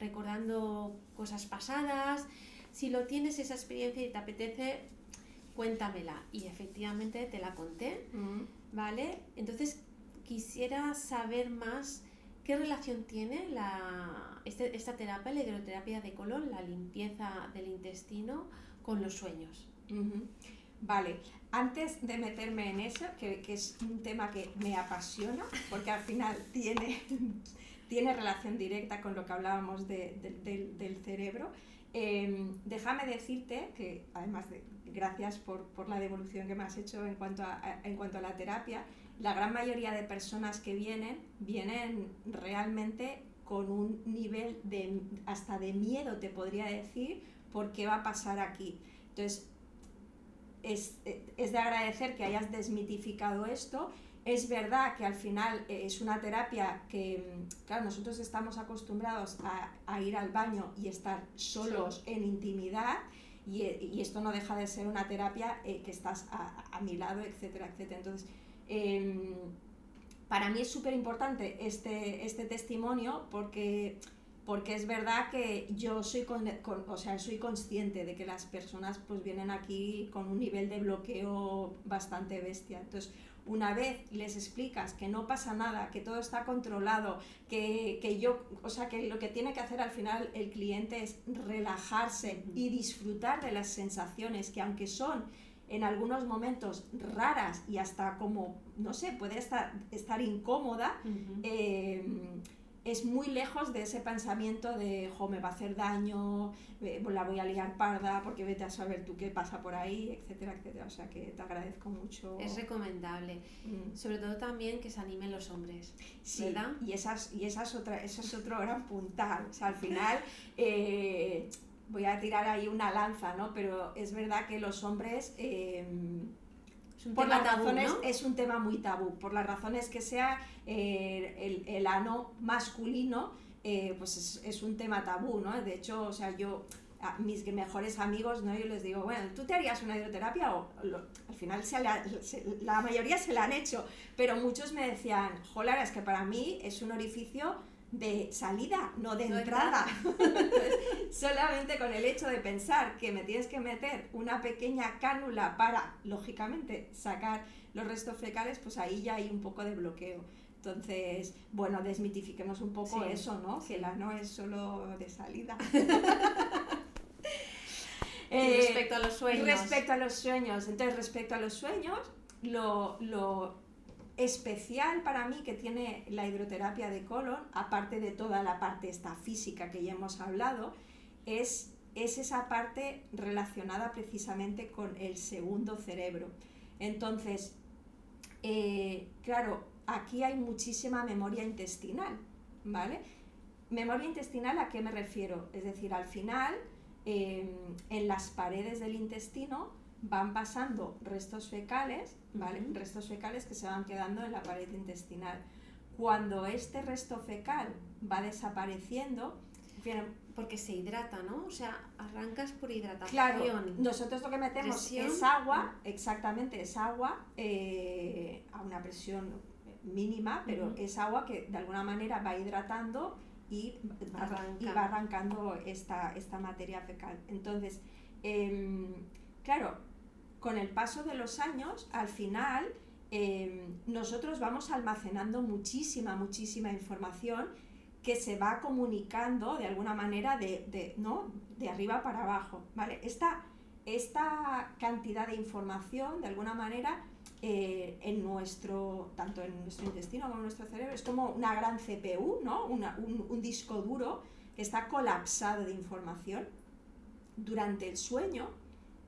recordando cosas pasadas. Si lo tienes esa experiencia y te apetece, cuéntamela. Y efectivamente te la conté, ¿vale? Entonces quisiera saber más qué relación tiene la, este, esta terapia, la hidroterapia de colon, la limpieza del intestino, con los sueños. Vale, antes de meterme en eso, que, es un tema que me apasiona, porque al final tiene, tiene relación directa con lo que hablábamos del cerebro, em, déjame decirte que, además de gracias por, la devolución que me has hecho en cuanto, a, en cuanto a la terapia, la gran mayoría de personas que vienen, vienen realmente con un nivel de, hasta de miedo, te podría decir, por qué va a pasar aquí. Entonces, es, de agradecer que hayas desmitificado esto. Es verdad que al final eh, es una terapia que, claro, nosotros estamos acostumbrados a, ir al baño y estar solos en intimidad y, esto no deja de ser una terapia eh, que estás a, mi lado, etcétera, etcétera. Entonces, em, para mí es súper importante este, este testimonio porque porque es verdad que yo soy, o sea, soy consciente de que las personas pues vienen aquí con un nivel de bloqueo bastante bestia. Entonces, una vez les explicas que no pasa nada, que todo está controlado, que, que, yo, o sea, que lo que tiene que hacer al final el cliente es relajarse y disfrutar de las sensaciones que aunque son en algunos momentos raras y hasta como, no sé, puede estar, estar incómoda, es muy lejos de ese pensamiento de, jo, me va a hacer daño, la voy a liar parda, porque vete a saber tú qué pasa por ahí, etcétera, etcétera. O sea que te agradezco mucho. Es recomendable. Mm. Sobre todo también que se animen los hombres. Sí, ¿verdad? y, esas, y esas otra, eso es otro gran puntal. O sea, al final... Eh, voy a tirar ahí una lanza, ¿no? Pero es verdad que los hombres eh, por las razones es un tema muy tabú, por las razones que sea eh, el, ano masculino, eh, pues es, un tema tabú, ¿no? De hecho, o sea, yo a mis mejores amigos, ¿no? Yo les digo, bueno, ¿tú te harías una hidroterapia? O al final se la, mayoría se la han hecho, pero muchos me decían, joder, es que para mí es un orificio de salida, no de entrada. solamente con el hecho de pensar que me tienes que meter una pequeña cánula para, lógicamente, sacar los restos fecales, pues ahí ya hay un poco de bloqueo. Entonces, bueno, desmitifiquemos un poco eso, ¿no? Que la no es solo de salida. Eh, respecto a los sueños. Respecto a los sueños. Entonces, respecto a los sueños, lo, lo especial para mí que tiene la hidroterapia de colon, aparte de toda la parte esta física que ya hemos hablado, es, es esa parte relacionada precisamente con el segundo cerebro. Entonces, eh, claro, aquí hay muchísima memoria intestinal, ¿vale? Memoria intestinal, ¿a qué me refiero? Es decir, al final, em, en las paredes del intestino van pasando restos fecales, ¿vale? Restos fecales que se van quedando en la pared intestinal. Cuando este resto fecal va desapareciendo, porque se hidrata, ¿no? O sea, arrancas por hidratación. Claro, nosotros lo que metemos es agua, exactamente, es agua eh, a una presión mínima, pero es agua que de alguna manera va hidratando y, va arrancando esta, esta materia fecal. Entonces, em, claro, con el paso de los años, al final, em, nosotros vamos almacenando muchísima, muchísima información que se va comunicando de alguna manera de, ¿no? de arriba para abajo. ¿vale? Esta, esta cantidad de información, de alguna manera, eh, en nuestro, tanto en nuestro intestino como en nuestro cerebro, es como una gran CPU, ¿no? un, un, disco duro que está colapsado de información. Durante el sueño,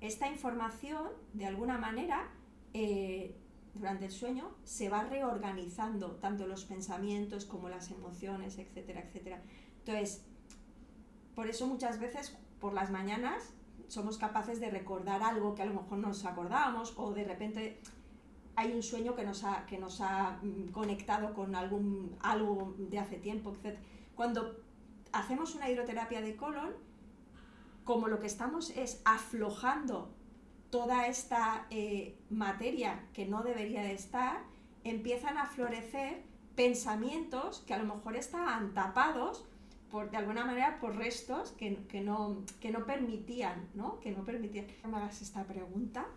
esta información, de alguna manera, eh, durante el sueño, se va reorganizando tanto los pensamientos como las emociones, etcétera, etcétera. Entonces, por eso muchas veces por las mañanas somos capaces de recordar algo que a lo mejor no nos acordábamos o de repente hay un sueño que nos ha, que nos ha mm, conectado con algún, algo de hace tiempo, etc. Cuando hacemos una hidroterapia de colon, como lo que estamos es aflojando toda esta eh, materia que no debería de estar, empiezan a florecer pensamientos que a lo mejor estaban tapados por, de alguna manera por restos que, no, que no permitían, ¿no? Que no permitían que me hagas esta pregunta,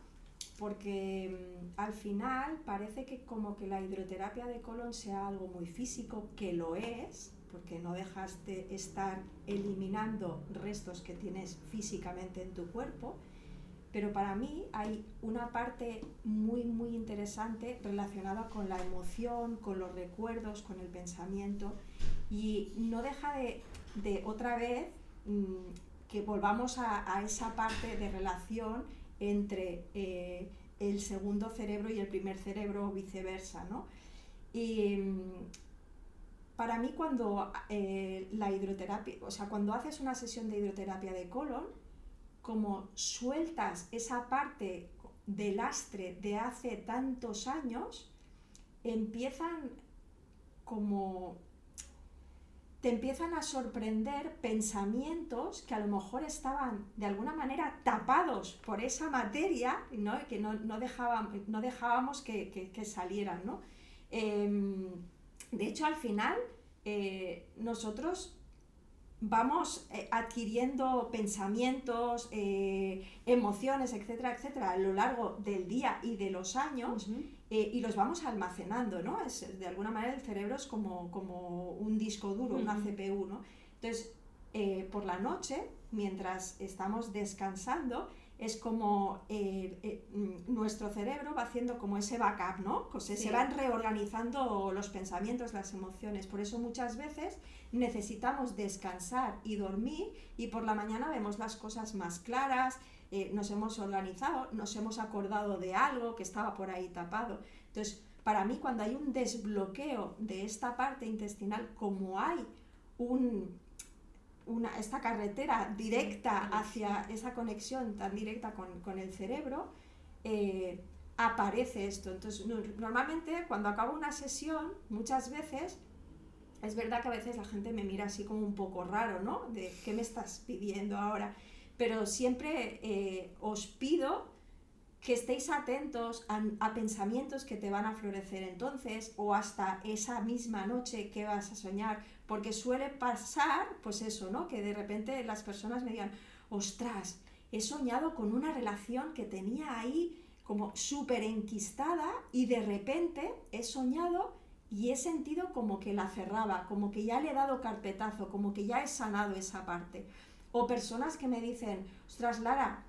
porque mm, al final parece que como que la hidroterapia de colon sea algo muy físico, que lo es, porque no dejas de estar eliminando restos que tienes físicamente en tu cuerpo, pero para mí hay una parte muy, muy interesante relacionada con la emoción, con los recuerdos, con el pensamiento, y no deja de, de otra vez mm, que volvamos a, esa parte de relación entre eh, el segundo cerebro y el primer cerebro o viceversa, ¿no? Y mm, para mí cuando eh, la hidroterapia, o sea, cuando haces una sesión de hidroterapia de colon, como sueltas esa parte de lastre de hace tantos años, empiezan como te empiezan a sorprender pensamientos que a lo mejor estaban de alguna manera tapados por esa materia ¿no? que no, no, dejábamos, que, salieran. ¿no? Em, de hecho, al final, eh, nosotros vamos eh, adquiriendo pensamientos, eh, emociones, etcétera, etcétera, a lo largo del día y de los años eh, y los vamos almacenando, ¿no? Es, de alguna manera el cerebro es como, como un disco duro, una CPU, ¿no? Entonces, por la noche, mientras estamos descansando, es como eh, eh, mm, nuestro cerebro va haciendo como ese backup, ¿no? Pues se van reorganizando los pensamientos, las emociones. Por eso muchas veces necesitamos descansar y dormir y por la mañana vemos las cosas más claras, eh, nos hemos organizado, nos hemos acordado de algo que estaba por ahí tapado. Entonces, para mí cuando hay un desbloqueo de esta parte intestinal, como hay un, esta carretera directa hacia esa conexión tan directa con, el cerebro, eh, aparece esto. Entonces, normalmente cuando acabo una sesión, muchas veces, es verdad que a veces la gente me mira así como un poco raro, ¿no? De qué me estás pidiendo ahora. Pero siempre eh, os pido que estéis atentos a, pensamientos que te van a florecer entonces o hasta esa misma noche que vas a soñar, porque suele pasar, pues eso, ¿no? Que de repente las personas me digan, ostras, he soñado con una relación que tenía ahí como súper enquistada y de repente he soñado y he sentido como que la cerraba, como que ya le he dado carpetazo, como que ya he sanado esa parte. O personas que me dicen, ostras, Lara,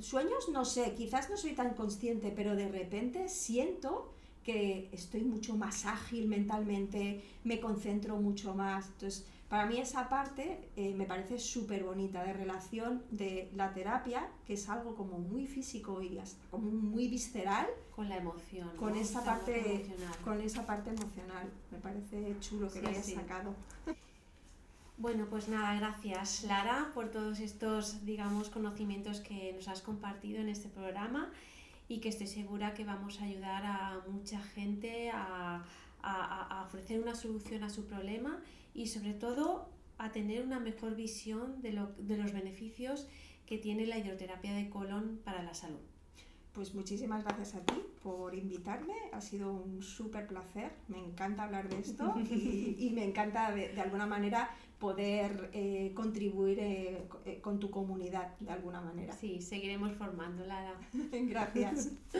Sueños no sé, quizás no soy tan consciente, pero de repente siento que estoy mucho más ágil mentalmente, me concentro mucho más. Entonces, para mí esa parte eh, me parece súper bonita de relación de la terapia, que es algo como muy físico y como muy visceral. Con la emoción. Con, esa, parte, con esa parte emocional. Me parece chulo que lo hayas sacado. Bueno, pues nada, gracias Lara por todos estos, digamos, conocimientos que nos has compartido en este programa y que estoy segura que vamos a ayudar a mucha gente a, ofrecer una solución a su problema y sobre todo a tener una mejor visión de, de los beneficios que tiene la hidroterapia de colon para la salud. Pues muchísimas gracias a ti por invitarme, ha sido un súper placer, me encanta hablar de esto y, me encanta de, alguna manera poder eh, contribuir eh, eh, con tu comunidad de alguna manera. Sí, seguiremos formándola. gracias.